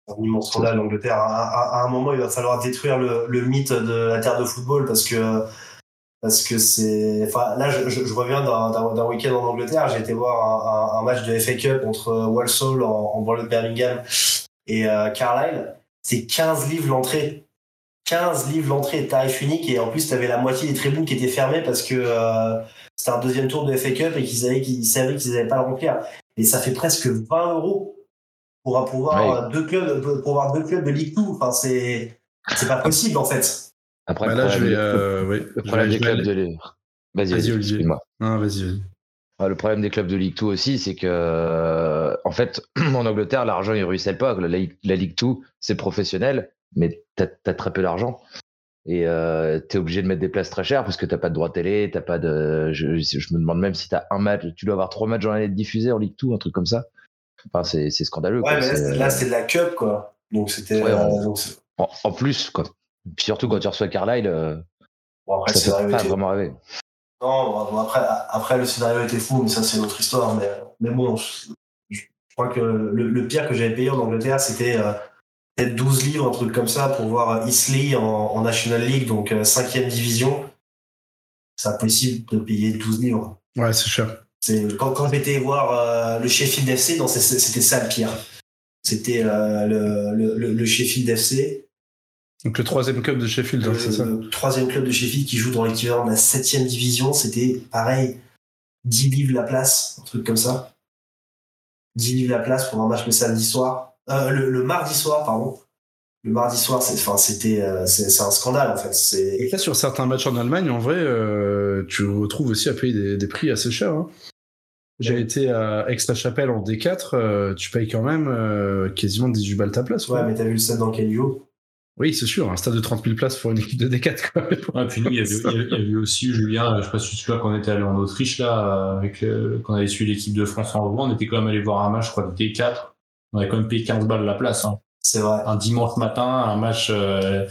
un immense scandale l'Angleterre. À, à- à un moment, il va falloir détruire le, le mythe de la terre de football parce que parce que c'est. Enfin, là, je, je, je reviens d'un d'un- d'un week-end en Angleterre. J'ai été voir un, un- un match de FA Cup entre Walsall en, en banlieue de Birmingham et euh, Carlisle. C'est 15 livres l'entrée. 15 livres l'entrée, tarif unique. Et en plus, tu avais la moitié des tribunes qui étaient fermées parce que euh, c'était un deuxième tour de FA Cup et qu'ils savaient qu'ils savaient qu'ils n'allaient pas le remplir. Et ça fait presque 20 euros pour Ouais. euh, deux clubs pour avoir deux clubs de Ligue 2 enfin c'est c'est pas possible en fait Après, Bah le là, je problème, vais. euh, oui, le je problème vais- des clubs aller- de. Vas-y, Vas-y, Olivier. Ah, vas-y, vas-y. Le problème des clubs de Ligue 2 aussi, c'est que, euh, en fait, en Angleterre, l'argent, il ruisselle pas. La, Ligue- la Ligue 2, c'est professionnel, mais t'as as très peu d'argent. Et euh, t'es obligé de mettre des places très chères parce que t'as pas de droit télé, t'as pas de. Je, je me demande même si t'as un match, tu dois avoir trois matchs dans l'année diffusés en Ligue 2, un truc comme ça. Enfin, c'est scandaleux. quoi. ouais mais là, C'est, de la cup quoi donc c'était Ouais, euh, en, en plus, quoi. Puis surtout quand tu reçois Carlisle, euh, bon, après ça c'est fait pas arrivé vraiment rêver. non bon, après après le scénario était fou mais ça c'est une autre histoire mais mais bon je, je crois que le, le pire que j'avais payé en Angleterre c'était euh, peut-être 12 livres, un truc comme ça, pour voir Isley en, en National League, donc 5 division. C'est impossible de payer 12 livres. Ouais, c'est cher. C'est quand, quand j'étais voir euh, le Sheffield FC, c'était ça le pire. C'était euh, le, le, le- le Sheffield FC, Donc le troisième club de Sheffield, hein, c'est ça. le, troisième club de Sheffield qui joue dans l'équivalent de la septième division. C'était pareil, 10 livres la place, un truc comme ça. 10 livres la place pour un match le samedi soir, euh, le, le mardi soir, pardon. Le mardi soir, c'est, enfin, c'était, euh, c'est, c'est un scandale en fait. C'est, Et là, sur certains matchs en Allemagne, en vrai, euh, tu retrouves aussi à payer des, des prix assez chers. hein. J'ai été à Aix-la-Chapelle en D4, euh, tu payes quand même euh, quasiment 18 balles ta place. quoi. ouais, mais t'as vu le stade dans joue Oui, c'est sûr, un stade de 30 000 places pour une équipe de D4. Quoi. Ouais, puis nous, il y avait, il y avait- il y avait aussi Julien, je sais pas si tu te souviens, quand on était allé en Autriche, là, avec, euh, quand on avait suivi l'équipe de France en Rouen, on était quand même allé voir un match, je crois, de T4. On avait quand même payé 15 balles la place. hein. C'est vrai. Un dimanche matin, un match. euh,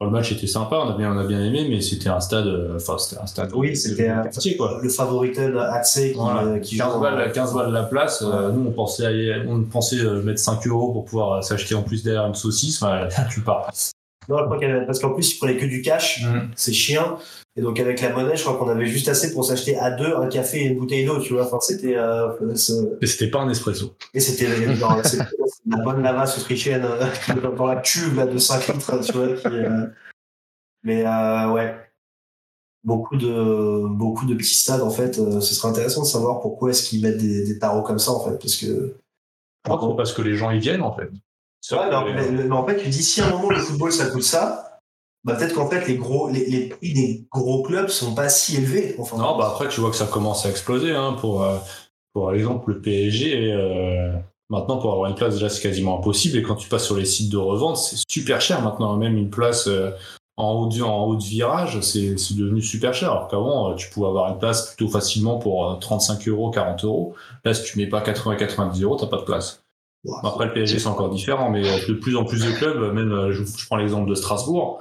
le match était sympa, on a bien, on a bien aimé, mais c'était un stade. euh, Enfin, c'était un stade. Oui, c'était un- quartier, quoi. Le favoritel Hatse qui, Voilà. euh, qui 15 joue. balles, 15 balles la place. nous, on pensait, aller- on pensait mettre 5 euros pour pouvoir s'acheter en plus derrière une saucisse. Enfin, tu pars. Non, parce qu'en plus, ils prenaient que du cash. c'est chiant. Et donc avec la monnaie, je crois qu'on avait juste assez pour s'acheter à deux un café et une bouteille d'eau, tu vois. Enfin, c'était euh, Et c'était pas un espresso. et c'était c'était la bonne lavasse autrichienne euh, dans la cuve là de 5 litres, tu vois. Qui, euh, Mais euh, ouais, beaucoup de beaucoup de petits stades en fait. euh, ce serait intéressant de savoir pourquoi est-ce qu'ils mettent des, des tarots comme ça en fait, parce que Je que parce que les gens y viennent, en fait. C'est Ouais, vrai mais, les- mais- mais en fait, tu dis si à un moment le football ça coûte ça, bah peut-être qu'en fait les gros les, les prix des gros clubs sont pas si élevés. Enfin, Non, bah après, tu vois que ça commence à exploser. Hein, pour, euh, pour exemple, le PSG, euh, maintenant, pour avoir une place, déjà, c'est quasiment impossible. Et quand tu passes sur les sites de revente, c'est super cher maintenant. Même une place euh, en, haut de, en haut de virage, c'est c'est devenu super cher. Alors qu'avant, euh, tu pouvais avoir une place plutôt facilement pour euh, 35 euros, 40 euros. Là, si tu mets pas 80-90 euros, t'as pas de place. Après, le PSG, c'est encore différent, mais euh, de plus en plus de clubs, même, euh, je, je prends l'exemple de Strasbourg.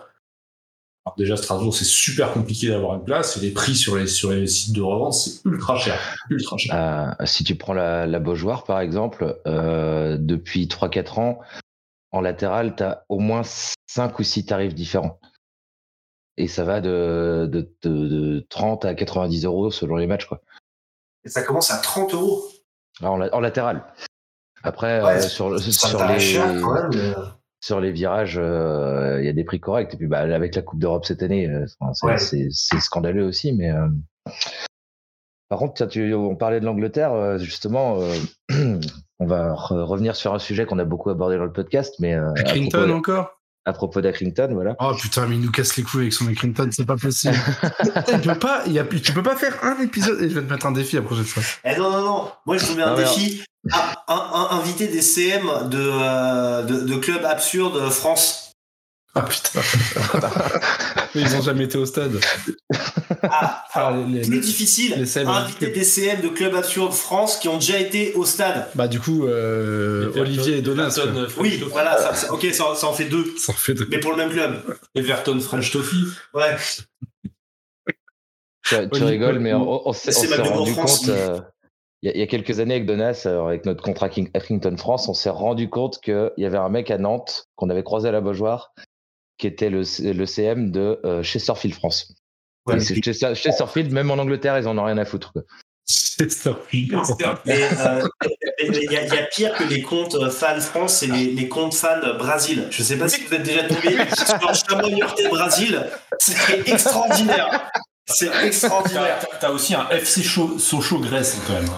Alors déjà, Strasbourg, c'est super compliqué d'avoir une place, et les prix sur les, sur les sites de revente, c'est ultra cher. Ultra cher. Euh, si tu prends la, la Beaujoire, par exemple, euh, depuis 3-4 ans, en latéral, tu as au moins 5 ou 6 tarifs différents. Et ça va de, de, de, de 30 à 90 euros selon les matchs. Quoi. Et ça commence à 30 euros. Alors, en, la- en latéral. Après, Ouais, euh, sur, Ça sur, les, cher quand même. mais- sur les virages, euh, il y a des prix corrects. Et puis, bah, avec la Coupe d'Europe cette année, euh, c'est Ouais. scandaleux aussi. Mais euh, par contre, tiens, tu, on parlait de l'Angleterre, justement. on va re- revenir sur un sujet qu'on a beaucoup abordé dans le podcast, mais propos, encore? À propos d'Accrington, voilà. Oh putain, mais il nous casse les couilles avec son Accrington, c'est pas possible. il peut pas, il y a, tu peux pas faire un épisode et je vais te mettre un défi la prochaine fois. Eh non, non, non. Moi, je vous mets un Non, défi. Ah, un- un- inviter des CM de, euh, de, de clubs absurdes France. Ah putain. mais ils ont jamais été au stade. Ah, Ah, les- les- plus difficile. les CM inviter des CM de clubs absurdes France qui ont déjà été au stade. Bah du coup, euh, Olivier et Donas. Everton, Oui, Toffee. voilà. Ça, ça- ok, ça, ça en fait deux. Ça en fait deux. Mais pour le même club. Everton French Toffee. Ouais. Tu, rigoles, mais on, on s'est rendu France. compte. euh, Il y, a- il y a quelques années avec Donas, euh, avec notre contrat King- France, on s'est rendu compte qu'il y avait un mec à Nantes qu'on avait croisé à la Beaujoire, qui était le, le CM de euh, Chesterfield France. Ouais, c'est Chester- Chesterfield, même en Angleterre, ils en ont rien à foutre. quoi. Mais euh, il y, a- il y a pire que les comptes euh, fans France, c'est les, les comptes fans Brésil. Je sais pas si vous êtes déjà tombé sur Niortais Brésil. C'est extraordinaire. C'est extraordinaire. T'as aussi un FC Sochaux Grèce quand même.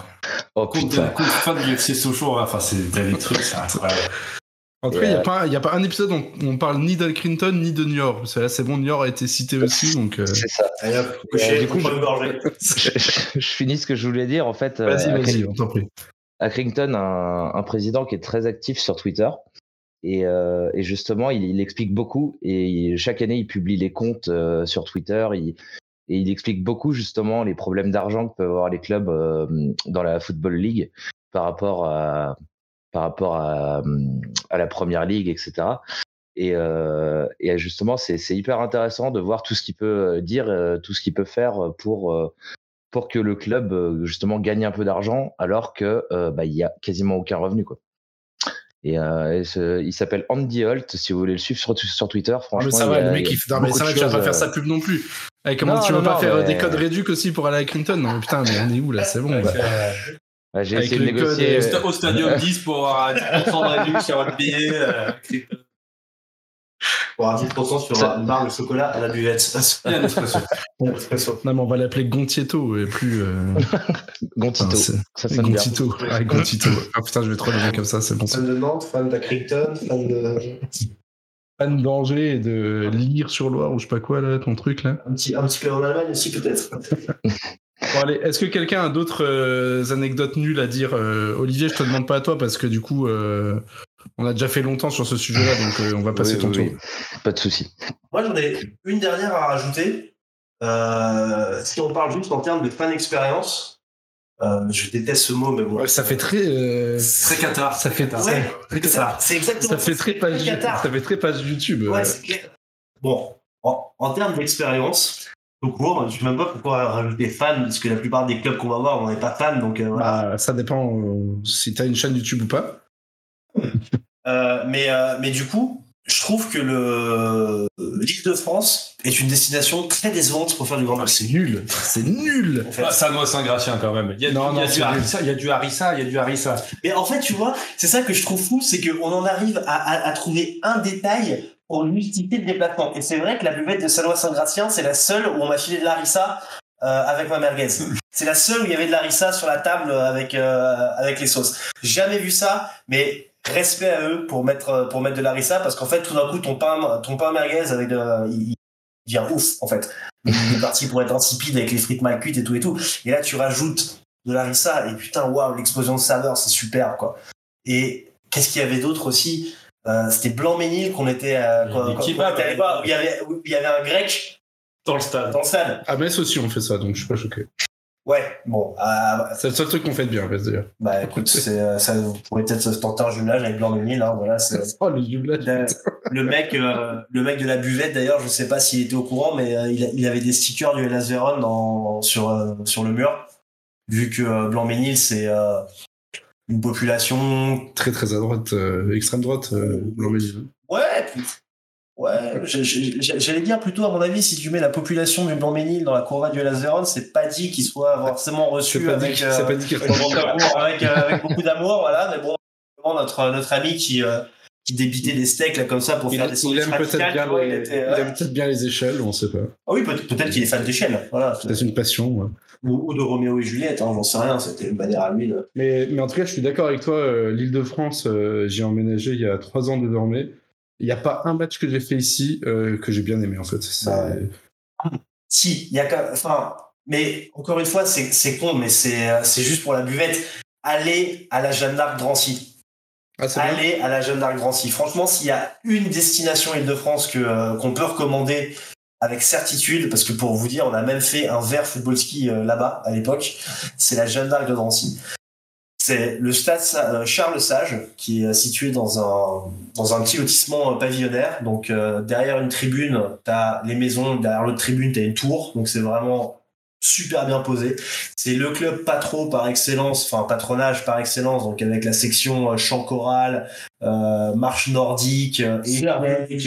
Oh Compte, fan du FC Sochaux, enfin c'est des trucs. En tout cas, il n'y a, pas- y a pas un épisode où on, on parle ni d'Alcrington ni de Niort. Parce que là, c'est bon, Niort a été cité aussi. Donc, euh, C'est ça. Hop, Euh, cocher, du coup, contre je- je, je- je finis ce que je voulais dire. En fait, euh, vas-y, vas-y, on t'en prie. Accrington a un, un président qui est très actif sur Twitter. Et, euh, et justement, il, il explique beaucoup. Et il- chaque année, il publie les comptes euh, sur Twitter. Il- et il explique beaucoup justement les problèmes d'argent que peuvent avoir les clubs euh, dans la Football League par rapport à, par rapport à, à la Première Ligue, etc. Et, euh, et justement, c'est hyper intéressant de voir tout ce qu'il peut dire, euh, tout ce qu'il peut faire pour, euh, pour que le club euh, justement gagne un peu d'argent alors que euh, bah, il y a quasiment aucun revenu quoi. Et, euh, et ce- il s'appelle Andy Holt, si vous voulez le suivre sur, sur Twitter. Ah, Franchement, mais ça va, le mec, il. Non, mais ça va, tu vas pas faire euh, sa pub non plus. Eh, comment Non, tu non, veux pas non, faire euh, des codes réducs aussi pour aller à Clinton Non, mais putain, mais on est où là C'est bon. bah. Ouais, J'ai essayé de code, négocier. euh, Au sta- Au stadium 10 pour avoir 10% de réduction sur votre billet. euh, Pour avoir 10% sur Ça- une barre de chocolat à la buvette. Non, mais on va l'appeler Gontieto et plus. euh, Gontito. enfin, ça sonne bien. Gontito. Ah, Gontito. Ah putain, je vais trop le dire comme ça, c'est bon. Fan de Nantes, fan d'Acrington, fan de. Fan d'Angers et de lire sur Loire ou je sais pas quoi là, ton truc là. Un petit, un petit peu en Allemagne aussi, peut-être. Bon, allez, est-ce que quelqu'un a d'autres euh, anecdotes nulles à dire euh, Olivier, je te demande pas à toi parce que du coup, euh, on a déjà fait longtemps sur ce sujet-là, donc euh, on va passer Oui, ton oui, tour. oui. Pas de souci. Moi, j'en ai une dernière à rajouter. Euh, si on parle juste en termes de fan expérience, euh, je déteste ce mot, mais bon. Ouais, ça fait très. euh, Très Qatar. ça fait Qatar. Ouais, très- c'est ça. C'est exactement Ça fait très page, Qatar. ça fait très page YouTube. Ouais, euh. c'est clair. Bon, en, en termes d'expérience, tout court, je sais même pas pourquoi rajouter fan, parce que la plupart des clubs qu'on va voir, on n'est pas fan, donc euh, voilà. Bah, ça dépend euh, si t'as une chaîne YouTube ou pas. Euh, mais, euh, mais du coup, je trouve que le l'île de France est une destination très décevante pour faire du grand Ah, c'est nul, c'est nul. En fait. Ah, ça doit Saint-Gratien quand même. Il y a, Non, il y a non, du harissa, il y a du harissa, il y a du harissa. Mais en fait, tu vois, c'est ça que je trouve fou, c'est qu'on en arrive à, à- à trouver un détail pour justifier le déplacement. Et c'est vrai que la buvette de Sanois-Saint-Gratien, c'est la seule où on m'a filé de l'arissa euh, avec ma merguez. C'est la seule où il y avait de l'arissa sur la table avec euh, avec les sauces. Jamais vu ça, mais respect à eux pour mettre pour mettre de l'arissa parce qu'en fait, tout d'un coup, ton pain ton pain merguez avec de il devient ouf en fait. Il est parti pour être insipide avec les frites mal cuites et tout et tout. Et là, tu rajoutes de l'arissa et putain, waouh, l'explosion de saveur, c'est super quoi. Et qu'est-ce qu'il y avait d'autre aussi? Euh, C'était Blanc-Ménil qu'on était, euh, allé voir, où il y avait où il y avait un grec Dans le stade. dans le stade. À Metz aussi, on fait ça, donc je suis pas choqué. Ouais, bon, euh, C'est le seul truc qu'on fait de bien, à Metz d'ailleurs. bah écoute, c'est, euh, ça vous pourrez peut-être se tenter un jumelage avec Blanc-Ménil, hein, voilà, c'est Oh, le jumelage. Le, le mec, euh, le mec de la buvette d'ailleurs, je sais pas s'il était au courant, mais euh, il, a- il avait des stickers du Hellas sur, euh, sur le mur. Vu que euh, Blanc-Ménil, c'est euh, une population. Très très à droite, euh, extrême droite, euh. Ouais, ouais. J'allais dire plutôt, à mon avis, si tu mets la population du Blanc-Ménil dans la courva du Vérone, c'est pas dit qu'il soit forcément reçu avec. euh, avec beaucoup d'amour, voilà. Mais bon, notre, notre ami qui, euh, qui débitait des steaks là comme ça pour Il, faire des il aime peut-être bien, il les- était, il aime peut-être bien les échelles, on sait pas. Ah oui, peut- peut-être qu'il est fan d'échelle, voilà. C'est une passion. ouais. Ou, ou de Roméo et Juliette, hein, j'en sais rien, c'était une manière à lui de... Mais, mais en tout cas, je suis d'accord avec toi. euh, L'île de France, euh, j'y ai emménagé il y a trois ans désormais. Il n'y a pas un match que j'ai fait ici euh, que j'ai bien aimé en fait. Bah ouais. Si, il y a Enfin, mais encore une fois, c'est con, mais c'est euh, c'est juste pour la buvette. Allez à la Jeanne d'Arc Drancy. Ah. Allez à la Jeanne d'Arc Drancy. Franchement, s'il y a une destination Île-de-France que euh, qu'on peut recommander avec certitude, parce que pour vous dire, on a même fait un verre football ski euh, là-bas à l'époque, c'est la Jeanne d'Arc de Drancy. C'est le stade euh, Charles Sage, qui est euh, situé dans un, dans un petit lotissement euh, pavillonnaire. Donc, derrière une tribune, t'as les maisons, derrière l'autre tribune, t'as une tour. Donc, c'est vraiment super bien posé. C'est le club patro par excellence, enfin patronage par excellence, donc avec la section euh, chant choral, euh, marche nordique, euh, et,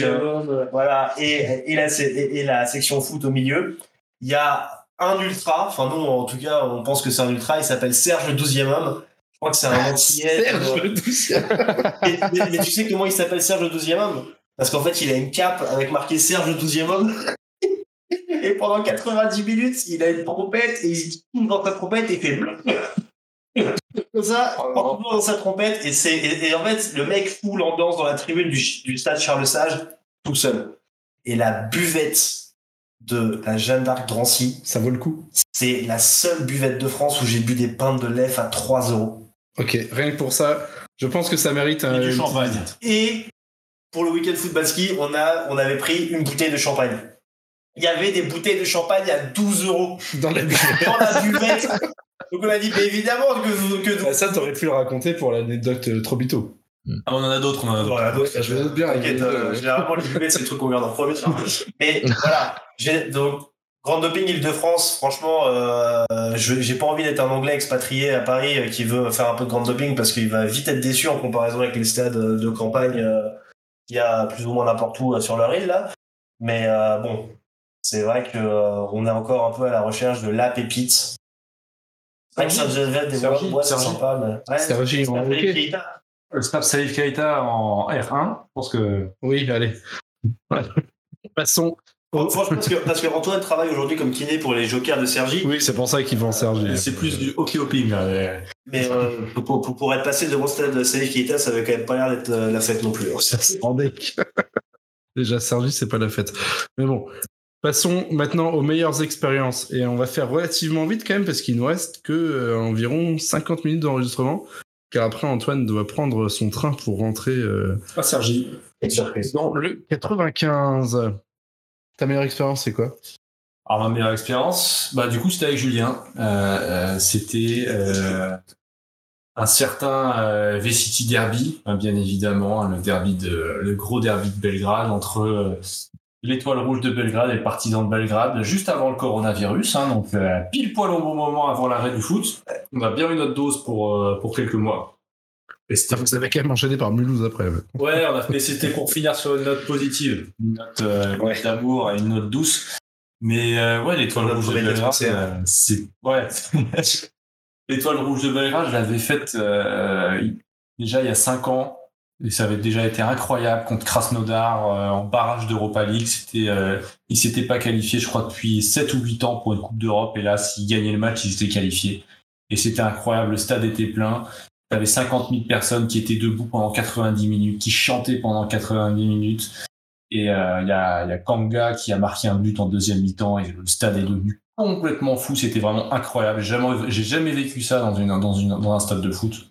euh, voilà, et, et, la, et, la section foot au milieu. Il y a un ultra, enfin nous en tout cas on pense que c'est un ultra, il s'appelle Serge le 12e homme. Je crois que c'est un antillais. Serge le douzième. mais, mais- mais tu sais comment il s'appelle Serge le 12e homme? Parce qu'en fait il a une cape avec marqué Serge le 12e homme. Et pendant 90 minutes, il a une trompette et il tourne dans sa trompette et il fait comme ça, en dans sa trompette. Et, c'est, et, et en fait, le mec fout l'ambiance dans la tribune du, du stade Charles Sage tout seul. Et la buvette de la Jeanne d'Arc Drancy, Ça vaut le coup. c'est la seule buvette de France où j'ai bu des pintes de lait à 3 euros. Ok, rien que pour ça, je pense que ça mérite un. Et du champagne. Et pour le week-end football ski, on, a, on avait pris une bouteille de champagne. Il y avait des bouteilles de champagne à 12 euros Dans la dans la buvette. Donc on a dit, mais évidemment que, que Ah, ça, t'aurais pu le raconter pour l'anecdote euh, Trobito. Ah, on en a d'autres, on en a d'autres. Je doute bien. T'inquiète, euh, généralement, les buvettes, c'est le truc qu'on regarde en premier. Mais voilà, j'ai- donc, Grand Doping Île-de-France, franchement, euh, je j'ai pas envie d'être un Anglais expatrié à Paris euh, qui veut faire un peu de Grand Doping parce qu'il va vite être déçu en comparaison avec les stades de campagne euh, qu'il y a plus ou moins n'importe où euh, sur leur île là. Mais euh, bon, c'est vrai que euh, on est encore un peu à la recherche de la pépite. C'est vrai que des Sergi, c'est sympa, mais... Ouais. Le Snap Salif Keita en R1, je pense que. Oui, allez. Ouais. Passons. Franchement, parce que, parce que Antoine travaille aujourd'hui comme kiné pour les jokers de Sergi. Oui, c'est pour ça qu'ils vont Sergi. C'est plus du hockey hopping. là, mais- Mais euh, pour, pour, pour être passé devant stade de Salif Keita, ça avait quand même pas l'air d'être euh, la fête non plus. Ça se Déjà, Sergi, c'est pas la fête. Mais bon. Passons maintenant aux meilleures expériences. Et on va faire relativement vite quand même, parce qu'il nous reste que euh, environ 50 minutes d'enregistrement. Car après, Antoine doit prendre son train pour rentrer euh, Pas Sergi. dans le 95. Ta meilleure expérience, c'est quoi? Alors, ma meilleure expérience, bah, du coup, c'était avec Julien. Euh, euh, c'était euh, un certain euh, V-City Derby, hein, bien évidemment, hein, le, derby de, le gros derby de Belgrade entre euh, l'étoile rouge de Belgrade et le partisan de Belgrade, juste avant le coronavirus, hein, donc euh, pile poil au bon moment avant l'arrêt du foot. On a bien eu notre dose pour, euh, pour quelques mois. Et c'était Vous avez quand même enchaîné par Mulhouse après. ouais. Ouais, on a, mais c'était pour finir sur une note positive, une note euh, note d'amour et une note douce. Mais euh, ouais, l'étoile rouge de Belgrade, euh, c'est ouais. l'étoile rouge de Belgrade, je l'avais faite euh, déjà il y a cinq ans et ça avait déjà été incroyable contre Krasnodar euh, en barrage d'Europa League. C'était, euh, ils s'étaient pas qualifiés, je crois, depuis 7 ou 8 ans pour une Coupe d'Europe et là, s'ils gagnaient le match, ils étaient qualifiés. Et c'était incroyable, le stade était plein. T'avais 50 000 personnes qui étaient debout pendant 90 minutes, qui chantaient pendant 90 minutes. Et euh, il y, a, il y a Kanga qui a marqué un but en deuxième mi-temps et le stade est devenu complètement fou. C'était vraiment incroyable. J'ai jamais, jamais vécu ça dans, une, dans, une, dans un stade de foot.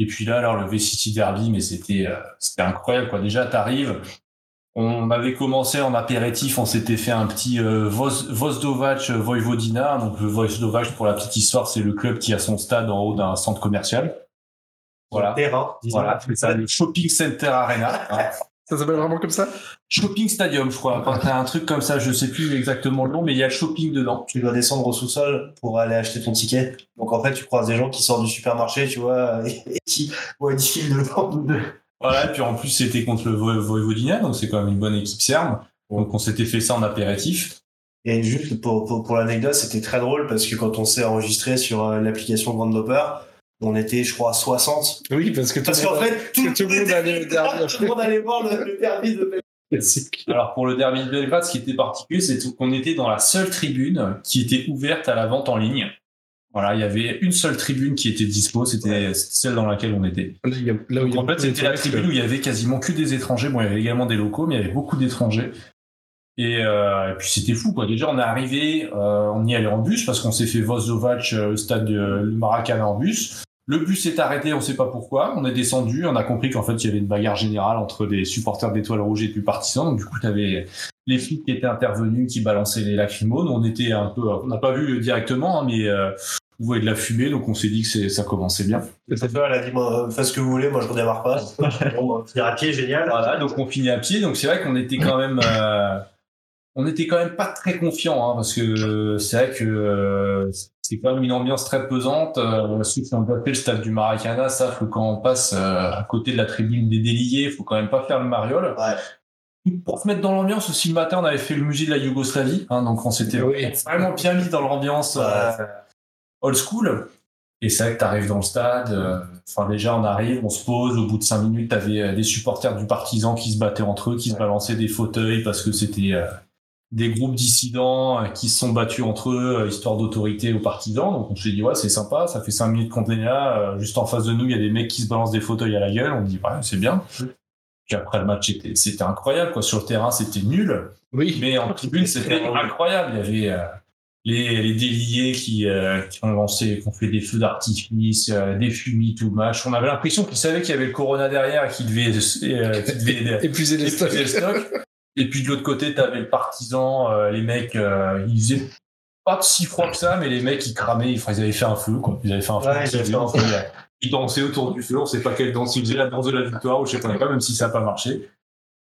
Et puis là, alors le V-City Derby, mais c'était euh, c'était incroyable. Quoi. Déjà, t'arrives, on avait commencé en apéritif, on s'était fait un petit euh, Voz, Vozdovac Vojvodina. Donc le Vozdovac, pour la petite histoire, c'est le club qui a son stade en haut d'un centre commercial. Voilà. Terrain, disons. Voilà, ça, le Shopping Center Arena. Ça s'appelle vraiment comme ça? Shopping Stadium, je crois. Enfin, t'as un truc comme ça, je sais plus exactement le nom, mais il y a le shopping dedans. Tu dois descendre au sous-sol pour aller acheter ton ticket. Donc en fait, tu croises des gens qui sortent du supermarché, tu vois, et qui ouais, disfilent devant. Voilà, et puis en plus, c'était contre le Vo- Vojvodina, donc c'est quand même une bonne équipe serbe. Donc on s'était fait ça en apéritif. Et juste pour, pour, pour l'anecdote, c'était très drôle parce que quand on s'est enregistré sur euh, l'application Grand Dopper, on était, je crois, à 60. Oui, parce que tout Parce le qu'en monde- fait, tout, que tout le monde allait au derby tout le monde allait voir le, le derby de Belgrade. Alors pour le derby de Belgrade, ce qui était particulier, c'est qu'on était dans la seule tribune qui était ouverte à la vente en ligne. Voilà, il y avait une seule tribune qui était dispo, c'était celle dans laquelle on était. Là, où Donc, en fait, c'était la tribune où il y avait quasiment que des étrangers. Bon, il y avait également des locaux, mais il y avait beaucoup d'étrangers. Et, euh, et puis c'était fou, quoi. Déjà, on est arrivé, euh, on y allait en bus parce qu'on s'est fait Vozovac euh, au stade de Maracana en bus. Le bus s'est arrêté, on sait pas pourquoi. On est descendu, on a compris qu'en fait, il y avait une bagarre générale entre des supporters d'étoiles rouges et du partisan. Donc, du coup, tu avais les flics qui étaient intervenus, qui balançaient les lacrymos. Nous, On était un peu, on n'a pas vu directement, hein, mais euh, on voyait de la fumée, donc on s'est dit que c'est- ça commençait bien. Cette fois, elle a dit, moi, faites ce que vous voulez, moi je redémarre pas. bon, bah, finir à pied, génial. Voilà, donc on finit à pied. Donc c'est vrai qu'on était quand même, euh, on était quand même pas très confiants, hein, parce que c'est vrai que euh, c'est quand même une ambiance très pesante. Euh, ceux qui ont le stade du Maracana savent que quand on passe euh, à côté de la tribune des déliés, il faut quand même pas faire le mariole. Ouais. Pour se mettre dans l'ambiance, aussi le matin, on avait fait le musée de la Yougoslavie, hein, donc on s'était Oui. vraiment bien mis dans l'ambiance euh, old school. Et c'est vrai que t'arrives dans le stade, euh, enfin déjà on arrive, on se pose, au bout de cinq minutes, t'avais euh, des supporters du partisan qui se battaient entre eux, qui se balançaient des fauteuils parce que c'était euh, des groupes dissidents euh, qui se sont battus entre eux, euh, histoire d'autorité aux partisans. Donc on s'est dit ouais c'est sympa, ça fait cinq minutes qu'on est là, euh, juste en face de nous il y a des mecs qui se balancent des fauteuils à la gueule, on dit ouais c'est bien. Puis après le match c'était c'était incroyable quoi, sur le terrain c'était nul. Oui. Mais en tribune, c'était incroyable. Il y avait euh, les, les déliés qui, euh, qui ont lancé, qui ont fait des feux d'artifice, euh, des fumis, tout match. On avait l'impression qu'ils savaient qu'il y avait le corona derrière et qu'ils devaient, euh, qu'ils devaient Épuiser les stocks. Et puis de l'autre côté, tu avais le partisan, euh, les mecs, euh, ils faisaient pas si froid que ça, mais les mecs, ils cramaient, ils, ils avaient fait un feu, quoi. Ils avaient fait un feu. Ouais, ils avaient fait un feu. Ils dansaient autour du feu, on sait pas quelle danse ils faisaient, la danse de la victoire, ou je sais pas, même si ça n'a pas marché.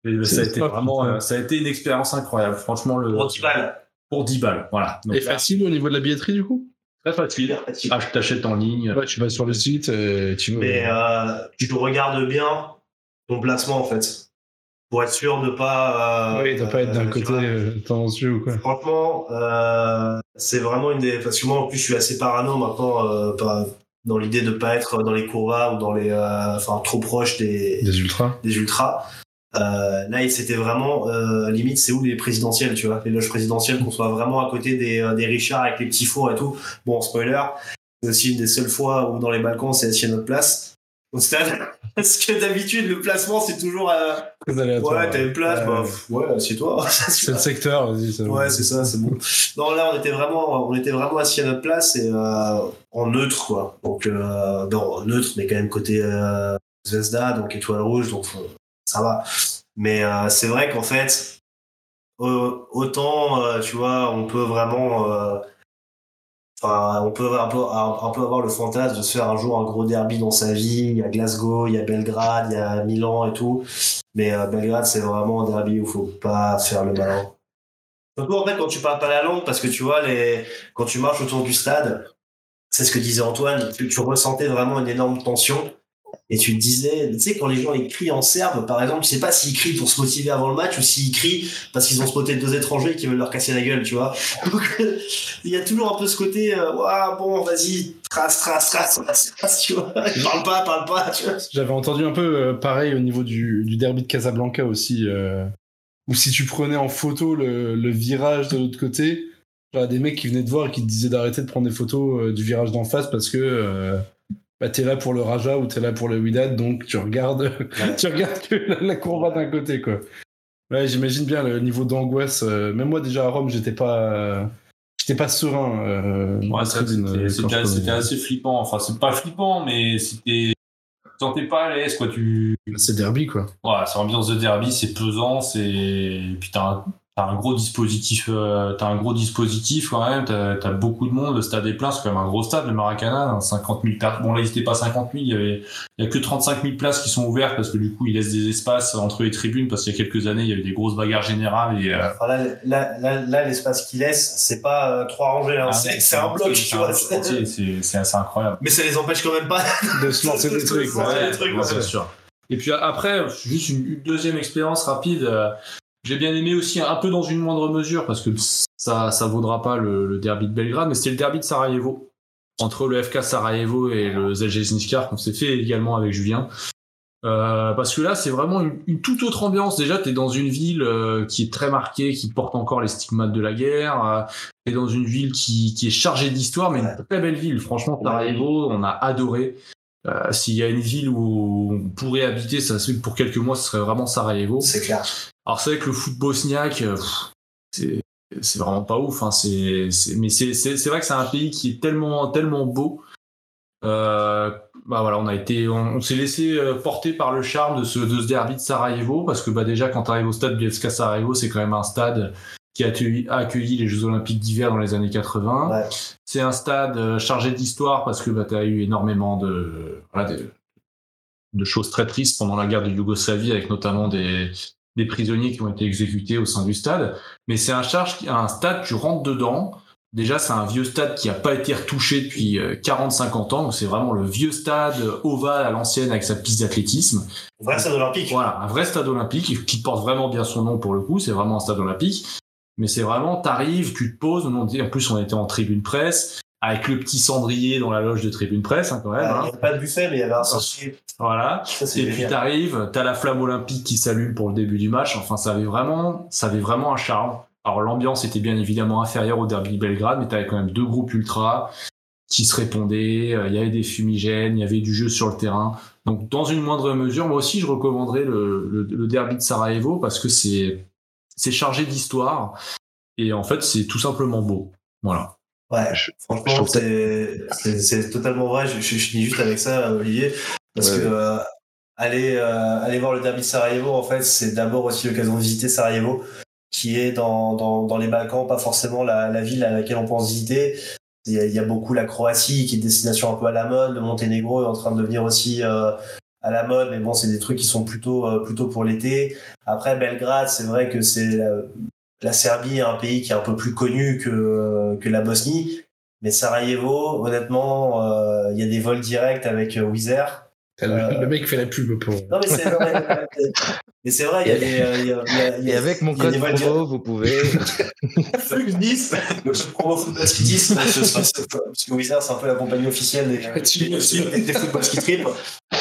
Et ça a été vraiment, euh, ça a été une expérience incroyable. Franchement, le, Antival. pour 10 balles. Voilà. Donc, Et facile au niveau de la billetterie, du coup? très facile. Ah, je t'achète en ligne. Ouais, tu vas sur le site, et tu veux. Mais euh, tu regardes bien ton placement en fait. Pour être sûr de pas. euh, oui, de pas être d'un euh, côté euh, tendancieux ou quoi. Franchement, euh, c'est vraiment une des. Parce que moi, en plus, je suis assez parano maintenant, euh, pas- dans l'idée de pas être dans les courvas ou dans les. euh, Enfin, trop proche des, Des ultras. des ultras. Euh, là, il- c'était vraiment euh, limite, c'est où les présidentielles, tu vois, les loges présidentielles, qu'on soit vraiment à côté des, euh, des Richards avec les petits fours et tout. Bon, spoiler, c'est aussi une des seules fois où dans les balcons, c'est assis à notre place au stade. Parce que d'habitude, le placement, c'est toujours. euh, ouais, t'as une place, Ouais. bah, pff, ouais, assieds-toi. C'est le secteur, vas-y. ça. Ouais, c'est ça, c'est bon. Non, là, on était vraiment, on était vraiment assis à notre place et euh, en neutre, quoi. Donc, euh, non, neutre, mais quand même côté euh, Zvezda, donc étoile rouge, donc euh, ça va. Mais c'est vrai qu'en fait, autant, tu vois, on peut vraiment. Enfin, on peut un peu, avoir le fantasme de se faire un jour un gros derby dans sa vie. Il y a Glasgow, il y a Belgrade, il y a Milan et tout. Mais euh, Belgrade, c'est vraiment un derby où il faut pas faire le malin. Surtout en fait quand tu parles pas la langue, parce que tu vois, les... quand tu marches autour du stade, c'est ce que disait Antoine, tu ressentais vraiment une énorme tension. Et tu disais, tu sais, quand les gens ils crient en serbe, par exemple, tu sais pas s'ils crient pour se motiver avant le match ou s'ils crient parce qu'ils ont spoté deux étrangers qui veulent leur casser la gueule, tu vois. Donc, il y a toujours un peu ce côté, euh, Ouah, bon, vas-y, trace, trace, trace, trace, trace, tu vois. Parle pas, parle pas, tu vois. J'avais entendu un peu euh, pareil au niveau du, derby de Casablanca aussi, euh, où si tu prenais en photo le, virage de l'autre côté, des mecs qui venaient te voir et qui te disaient d'arrêter de prendre des photos euh, du virage d'en face parce que euh, bah, t'es là pour le Raja ou t'es là pour le Wydad, donc tu regardes, tu regardes que la, la courbe d'un côté, quoi. Ouais, j'imagine bien le niveau d'angoisse. euh, même moi, déjà à Rome, j'étais pas, serein. Euh, Ouais, euh, c'était je prenais- assez flippant. Enfin, c'est pas flippant, mais c'était. Tu sentais pas à l'aise, quoi. Tu. C'est derby, quoi. Ouais, c'est ambiance de derby, c'est pesant, c'est. Puis t'as un, gros dispositif, euh, t'as un gros dispositif quand même, t'as as beaucoup de monde, le stade est plein, c'est quand même un gros stade, le Maracana, hein, 50 000 places. Bon, là, il était pas 50 000, il y avait, il y a que 35 000 places qui sont ouvertes parce que du coup, ils laissent des espaces entre les tribunes parce qu'il y a quelques années, il y avait des grosses bagarres générales et, euh, Enfin, là, là, là, là, l'espace qu'il laisse, c'est pas euh, trois rangées, hein, ah, c'est c'est un bloc, c'est tu vois. C'est c'est assez incroyable. Mais ça les empêche quand même pas. De se lancer des trucs, Ouais, ouais. des trucs, ouais, ouais. c'est sûr. Et puis après, juste une, une deuxième expérience rapide. J'ai bien aimé aussi un peu dans une moindre mesure parce que ça ça vaudra pas le, le derby de Belgrade, mais c'était le derby de Sarajevo entre le FK Sarajevo et le Zalgiris qu'on s'est fait également avec Julien. Euh, parce que là, c'est vraiment une, une toute autre ambiance. Déjà, t'es dans une ville euh, qui est très marquée, qui porte encore les stigmates de la guerre. Euh, t'es dans une ville qui, qui est chargée d'histoire, mais une très belle ville. Franchement, Sarajevo, on a adoré. Euh, S'il y a une ville où on pourrait habiter, ça se pour quelques mois, ce serait vraiment Sarajevo. C'est clair. Alors c'est vrai que le foot bosniaque, euh, c'est c'est vraiment pas ouf. Hein. C'est mais c'est vrai que c'est un pays qui est tellement tellement beau. Euh, bah voilà, on a été, on, on s'est laissé porter par le charme de ce de ce derby de Sarajevo parce que bah déjà quand tu arrives au stade FK Sarajevo, c'est quand même un stade qui a accueilli, a accueilli les Jeux Olympiques d'hiver dans les années 80. Ouais. C'est un stade euh, chargé d'histoire parce que bah, tu as eu énormément de, voilà, de, de choses très tristes pendant la guerre de Yougoslavie, avec notamment des, des prisonniers qui ont été exécutés au sein du stade. Mais c'est un, charge, un stade, tu rentres dedans. Déjà, c'est un vieux stade qui n'a pas été retouché depuis 40-50 ans. Donc, c'est vraiment le vieux stade ovale à l'ancienne avec sa piste d'athlétisme. Vrai stade olympique. Voilà, un vrai stade olympique qui porte vraiment bien son nom pour le coup, c'est vraiment un stade olympique. Mais c'est vraiment, t'arrives, tu te poses, on dit- en plus on était en tribune presse, avec le petit cendrier dans la loge de tribune presse hein, quand même. Il hein. n'y avait pas de buffet, mais il y avait un sorcier. Voilà. Ça, Et puis génial. t'arrives, t'as la flamme olympique qui s'allume pour le début du match. Enfin, ça avait vraiment, ça avait vraiment un charme. Alors l'ambiance était bien évidemment inférieure au derby de Belgrade, mais t'avais quand même deux groupes ultra qui se répondaient. euh, Il y avait des fumigènes, il y avait du jeu sur le terrain. Donc dans une moindre mesure, moi aussi je recommanderais le, le, le derby de Sarajevo parce que c'est c'est chargé d'histoire et en fait c'est tout simplement beau. Voilà. Ouais, Je- je franchement, trouve ça- c'est c'est- c'est totalement vrai. Je, je, je finis juste avec ça, Olivier. Parce Ouais, que euh, aller, euh, aller voir le derby de Sarajevo, en fait, c'est d'abord aussi l'occasion de visiter Sarajevo, qui est dans, dans, dans les Balkans, pas forcément la, la ville à laquelle on pense visiter. Il y, a, il y a beaucoup la Croatie, qui est une destination un peu à la mode. Le Monténégro est en train de devenir aussi euh, à la mode, mais bon, c'est des trucs qui sont plutôt, euh, plutôt pour l'été. Après, Belgrade, c'est vrai que c'est la, la Serbie un pays qui est un peu plus connu que, que la Bosnie. Mais Sarajevo, honnêtement, euh, il y a des vols directs avec euh, Wizz Air. Le, Euh, le mec fait la pub pour. Non, mais c'est vrai. mais c'est vrai, il y a des. il y a- il y a- il y Et avec mon code promo, vous pouvez. Flux 10, le promo Football Ski 10, donc ce sera- ce- parce que Wizard c'est un peu la compagnie officielle des, des, des Football Ski Trip.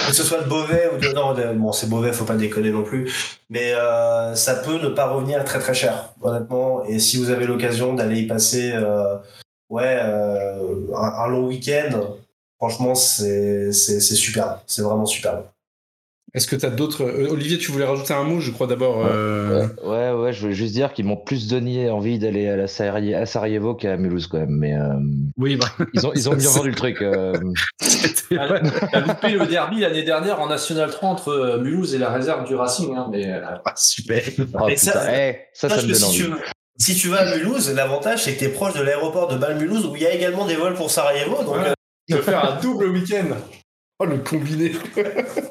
Que ce soit de Beauvais ou de. Non, de- bon, c'est Beauvais, faut pas déconner non plus. Mais euh, ça peut ne pas revenir très très cher, honnêtement. Et si vous avez l'occasion d'aller y passer euh, ouais, euh, un, un long week-end, franchement, c'est c'est- c'est superbe. C'est vraiment superbe. Est-ce que tu as d'autres. euh, Olivier, tu voulais rajouter un mot, je crois d'abord. euh, Ouais, ouais, je voulais juste dire qu'ils m'ont plus donné envie d'aller à, la Sarajevo qu'à Mulhouse quand même. Mais euh, Oui, bah. ils ont, ils ont bien vendu le truc. euh. T'as loupé le derby l'année dernière en National 3 entre euh, Mulhouse et la réserve du Racing. Hein, mais Ah, super. Oh, Mais ça- eh, ça, me donne si, envie. tu, si tu vas à Mulhouse, l'avantage c'est que tu es proche de l'aéroport de Bâle-Mulhouse où il y a également des vols pour Sarajevo. Donc, Ouais. Veux faire un double week-end. Oh, le combiné.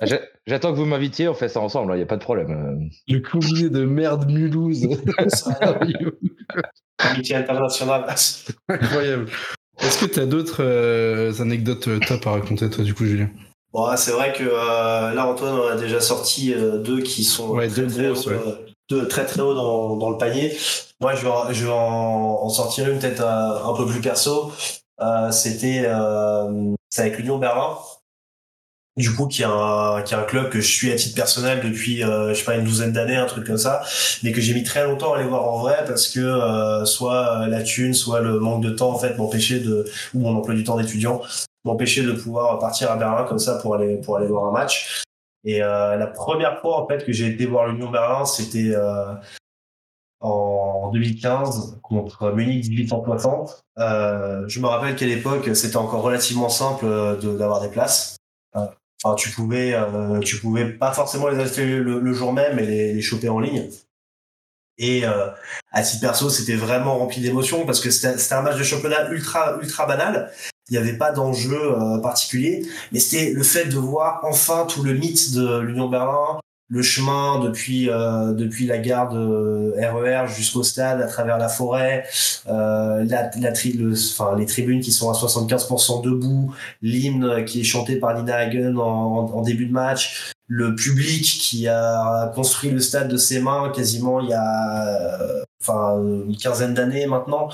Ah, j'a- J'attends que vous m'invitiez, on fait ça ensemble, il n'y a pas de problème. Le combiné de merde Mulhouse. Amitié internationale. Incroyable. Est-ce que tu as d'autres euh, anecdotes euh, top à raconter, toi, du coup, Julien? Bon, c'est vrai que euh, là, Antoine en a déjà sorti euh, deux qui sont Ouais, très, deux très, grosses, haut, ouais. deux très très haut dans, dans le panier. Moi, je vais en, je vais en, en sortir une peut-être un peu plus perso. Euh, C'était euh, avec l'Union Berlin. Du coup, qui est un qui est un club que je suis à titre personnel depuis euh, je sais pas une douzaine d'années, un truc comme ça, mais que j'ai mis très longtemps à aller voir en vrai parce que euh, soit la thune, soit le manque de temps en fait m'empêchait de ou mon emploi du temps d'étudiant m'empêcher de pouvoir partir à Berlin comme ça pour aller pour aller voir un match. Et euh, la première fois en fait que j'ai été voir l'Union Berlin, c'était euh, en 2015 contre Munich 1860. Euh, je me rappelle qu'à l'époque, c'était encore relativement simple euh, d'avoir des places. Euh, Enfin, tu pouvais, euh, tu pouvais pas forcément les acheter le, jour même et les, les choper en ligne. Et euh, à titre perso, c'était vraiment rempli d'émotions parce que c'était c'était un match de championnat ultra ultra banal. Il n'y avait pas d'enjeu euh, particulier, mais c'était le fait de voir enfin tout le mythe de l'Union Berlin, le chemin depuis euh, depuis la gare de RER jusqu'au stade, à travers la forêt, euh, la, la tri- le- enfin les tribunes qui sont à 75% debout, l'hymne qui est chanté par Nina Hagen en, en- début de match, le public qui a construit le stade de ses mains quasiment il y a euh, enfin une quinzaine d'années maintenant.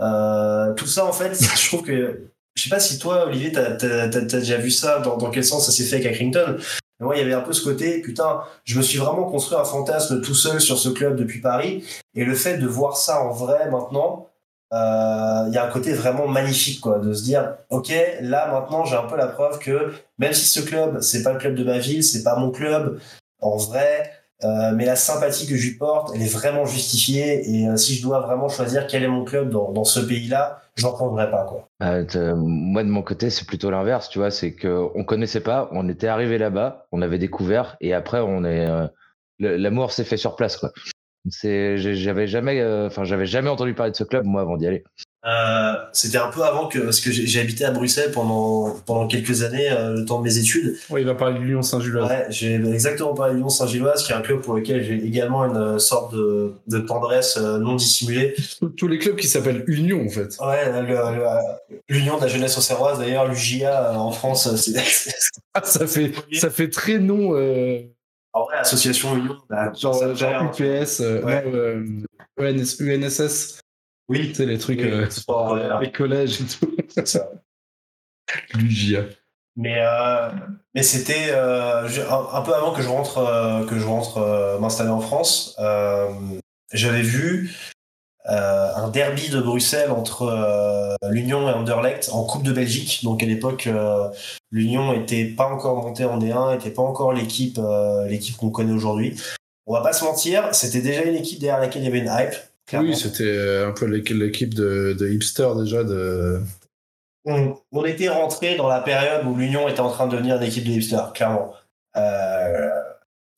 Euh, tout ça en fait, je trouve que je sais pas si toi Olivier t'as t'as- t'as déjà vu ça dans, dans quel sens ça s'est fait avec Accrington. Mais moi, il y avait un peu ce côté, putain, je me suis vraiment construit un fantasme tout seul sur ce club depuis Paris. Et le fait de voir ça en vrai maintenant, euh, il y a un côté vraiment magnifique, quoi, de se dire, ok, là maintenant, j'ai un peu la preuve que même si ce club, c'est pas le club de ma ville, c'est pas mon club, en vrai, euh, mais la sympathie que je lui porte, elle est vraiment justifiée. Et euh, si je dois vraiment choisir quel est mon club dans, dans ce pays-là, prendrai pas, quoi. Euh, t- moi, de mon côté, c'est plutôt l'inverse, tu vois. C'est qu'on connaissait pas, on était arrivé là-bas, on avait découvert, et après, on est. euh, L'amour s'est fait sur place, quoi. J'avais jamais, euh, j'avais jamais entendu parler de ce club, moi, avant d'y aller. Euh, c'était un peu avant que parce que j'ai habité à Bruxelles pendant pendant quelques années euh, le temps de mes études. Ouais, il va parler de Lyon Saint-Gilloise. Ouais, j'ai exactement parlé de Lyon Saint-Gilloise qui est un club pour lequel j'ai également une euh, sorte de, de tendresse euh, non dissimulée. Tous- les clubs qui s'appellent Union, en fait. Ouais, l'Union de la jeunesse auxerroise d'ailleurs l'UJA en France c'est Ah, ça fait, ça fait très euh, en vrai association Union. bah, genre, gère. UPS, Ouais. non, ENS, UNSS, Oui, tu sais, les trucs, euh, sport, ouais. les collèges et tout. c'est ça. L'UJA. Mais euh, mais c'était euh, un, un peu avant que je rentre euh, que je rentre euh, m'installer en France. euh, J'avais vu euh, un derby de Bruxelles entre euh, l'Union et Anderlecht en Coupe de Belgique. Donc à l'époque, euh, l'Union était pas encore montée en D1, était pas encore l'équipe euh, l'équipe qu'on connaît aujourd'hui. On va pas se mentir, c'était déjà une équipe derrière laquelle il y avait une hype. Clairement. Oui, c'était euh, un peu l'équipe de, de hipster déjà. De... on, on était rentré dans la période où l'Union était en train de devenir une équipe de hipsters, clairement. Euh,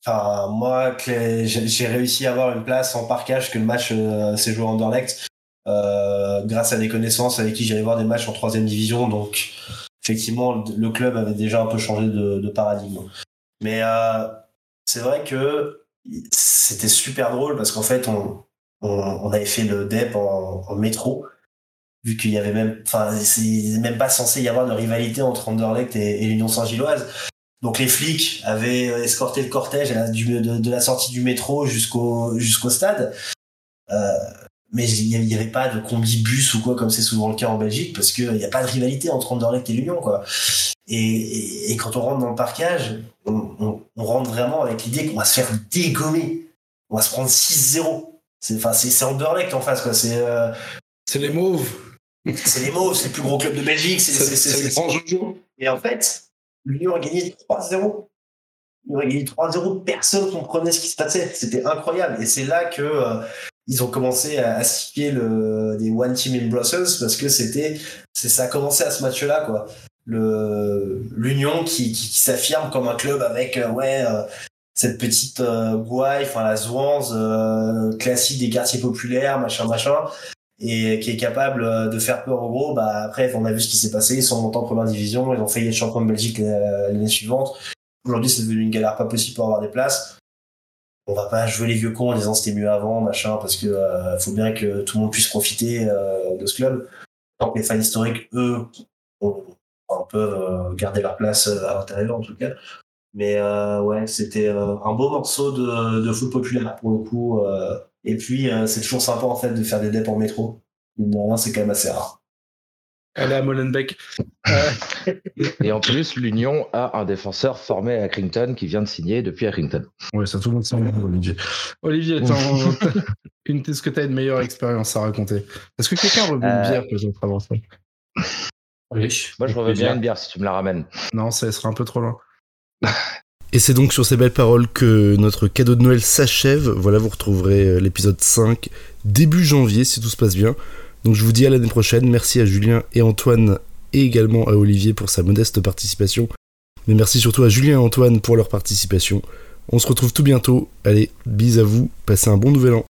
Enfin, moi, j'ai réussi à avoir une place en parkage que le match euh, s'est joué en Anderlecht, euh, grâce à des connaissances avec qui j'allais voir des matchs en troisième division. Donc, effectivement, le club avait déjà un peu changé de, de paradigme. Mais c'est vrai que c'était super drôle parce qu'en fait, on, on, avait fait le DEP en, métro, vu qu'il y avait même, pas censé y avoir de rivalité entre Anderlecht et, l'Union Saint-Gilloise. Donc les flics avaient escorté le cortège de, la sortie du métro jusqu'au stade. Euh, mais il n'y avait pas de combi-bus ou quoi, comme c'est souvent le cas en Belgique, parce qu'il n'y a pas de rivalité entre Anderlecht et l'Union. quoi. Et, quand on rentre dans le parquage, on rentre vraiment avec l'idée qu'on va se faire dégommer. On va se prendre 6-0. C'est c'est- Anderlecht en face. quoi. C'est euh, C'est les mauves. c'est les Mauves, c'est le plus gros club de Belgique. c'est- le grand Jojo. et en fait, l'Union a gagné 3-0. L'Union a gagné 3-0. Personne comprenait ce qui se passait. C'était incroyable. Et c'est là que euh, ils ont commencé à, à le, des One Team in Brussels parce que c'était, c'est, ça a commencé à ce match-là, quoi. Le, L'Union qui, qui, qui s'affirme comme un club avec, euh, ouais, cette petite euh, gouaille, enfin la Zouanze euh, classique des quartiers populaires, machin, machin et qui est capable euh, de faire peur au gros, bah après on a vu ce qui s'est passé, ils sont montés en première division, ils ont failli être champions de Belgique euh, l'année suivante. Aujourd'hui c'est devenu une galère pas possible pour avoir des places. On va pas jouer les vieux cons en disant c'était mieux avant, machin, parce que euh, faut bien que tout le monde puisse profiter euh, de ce club. Tant que les fans historiques, eux, on, on peuvent garder leur place à l'intérieur en tout cas. Mais euh, ouais, c'était euh, un beau morceau de, de foot populaire pour le coup. euh, et puis, euh, c'est toujours sympa en fait de faire des deps en métro. Mine de rien, c'est quand même assez rare. Elle est à Molenbeek. Et en plus, l'Union a un défenseur formé à Accrington qui vient de signer depuis Accrington. Ouais, ça tout le monde sent, Olivier. Olivier, une, est-ce que tu as une meilleure expérience à raconter? Est-ce que quelqu'un veut une bière peut-être avant ça? Oui. Moi, je reviens bien une bière si tu me la ramènes. Non, ça sera un peu trop loin. Et c'est donc sur ces belles paroles que notre cadeau de Noël s'achève. Voilà, vous retrouverez euh, l'épisode 5 début janvier si tout se passe bien. Donc je vous dis à l'année prochaine. Merci à Julien et Antoine et également à Olivier pour sa modeste participation. Mais merci surtout à Julien et Antoine pour leur participation. On se retrouve tout bientôt. Allez, bis à vous. Passez un bon nouvel an.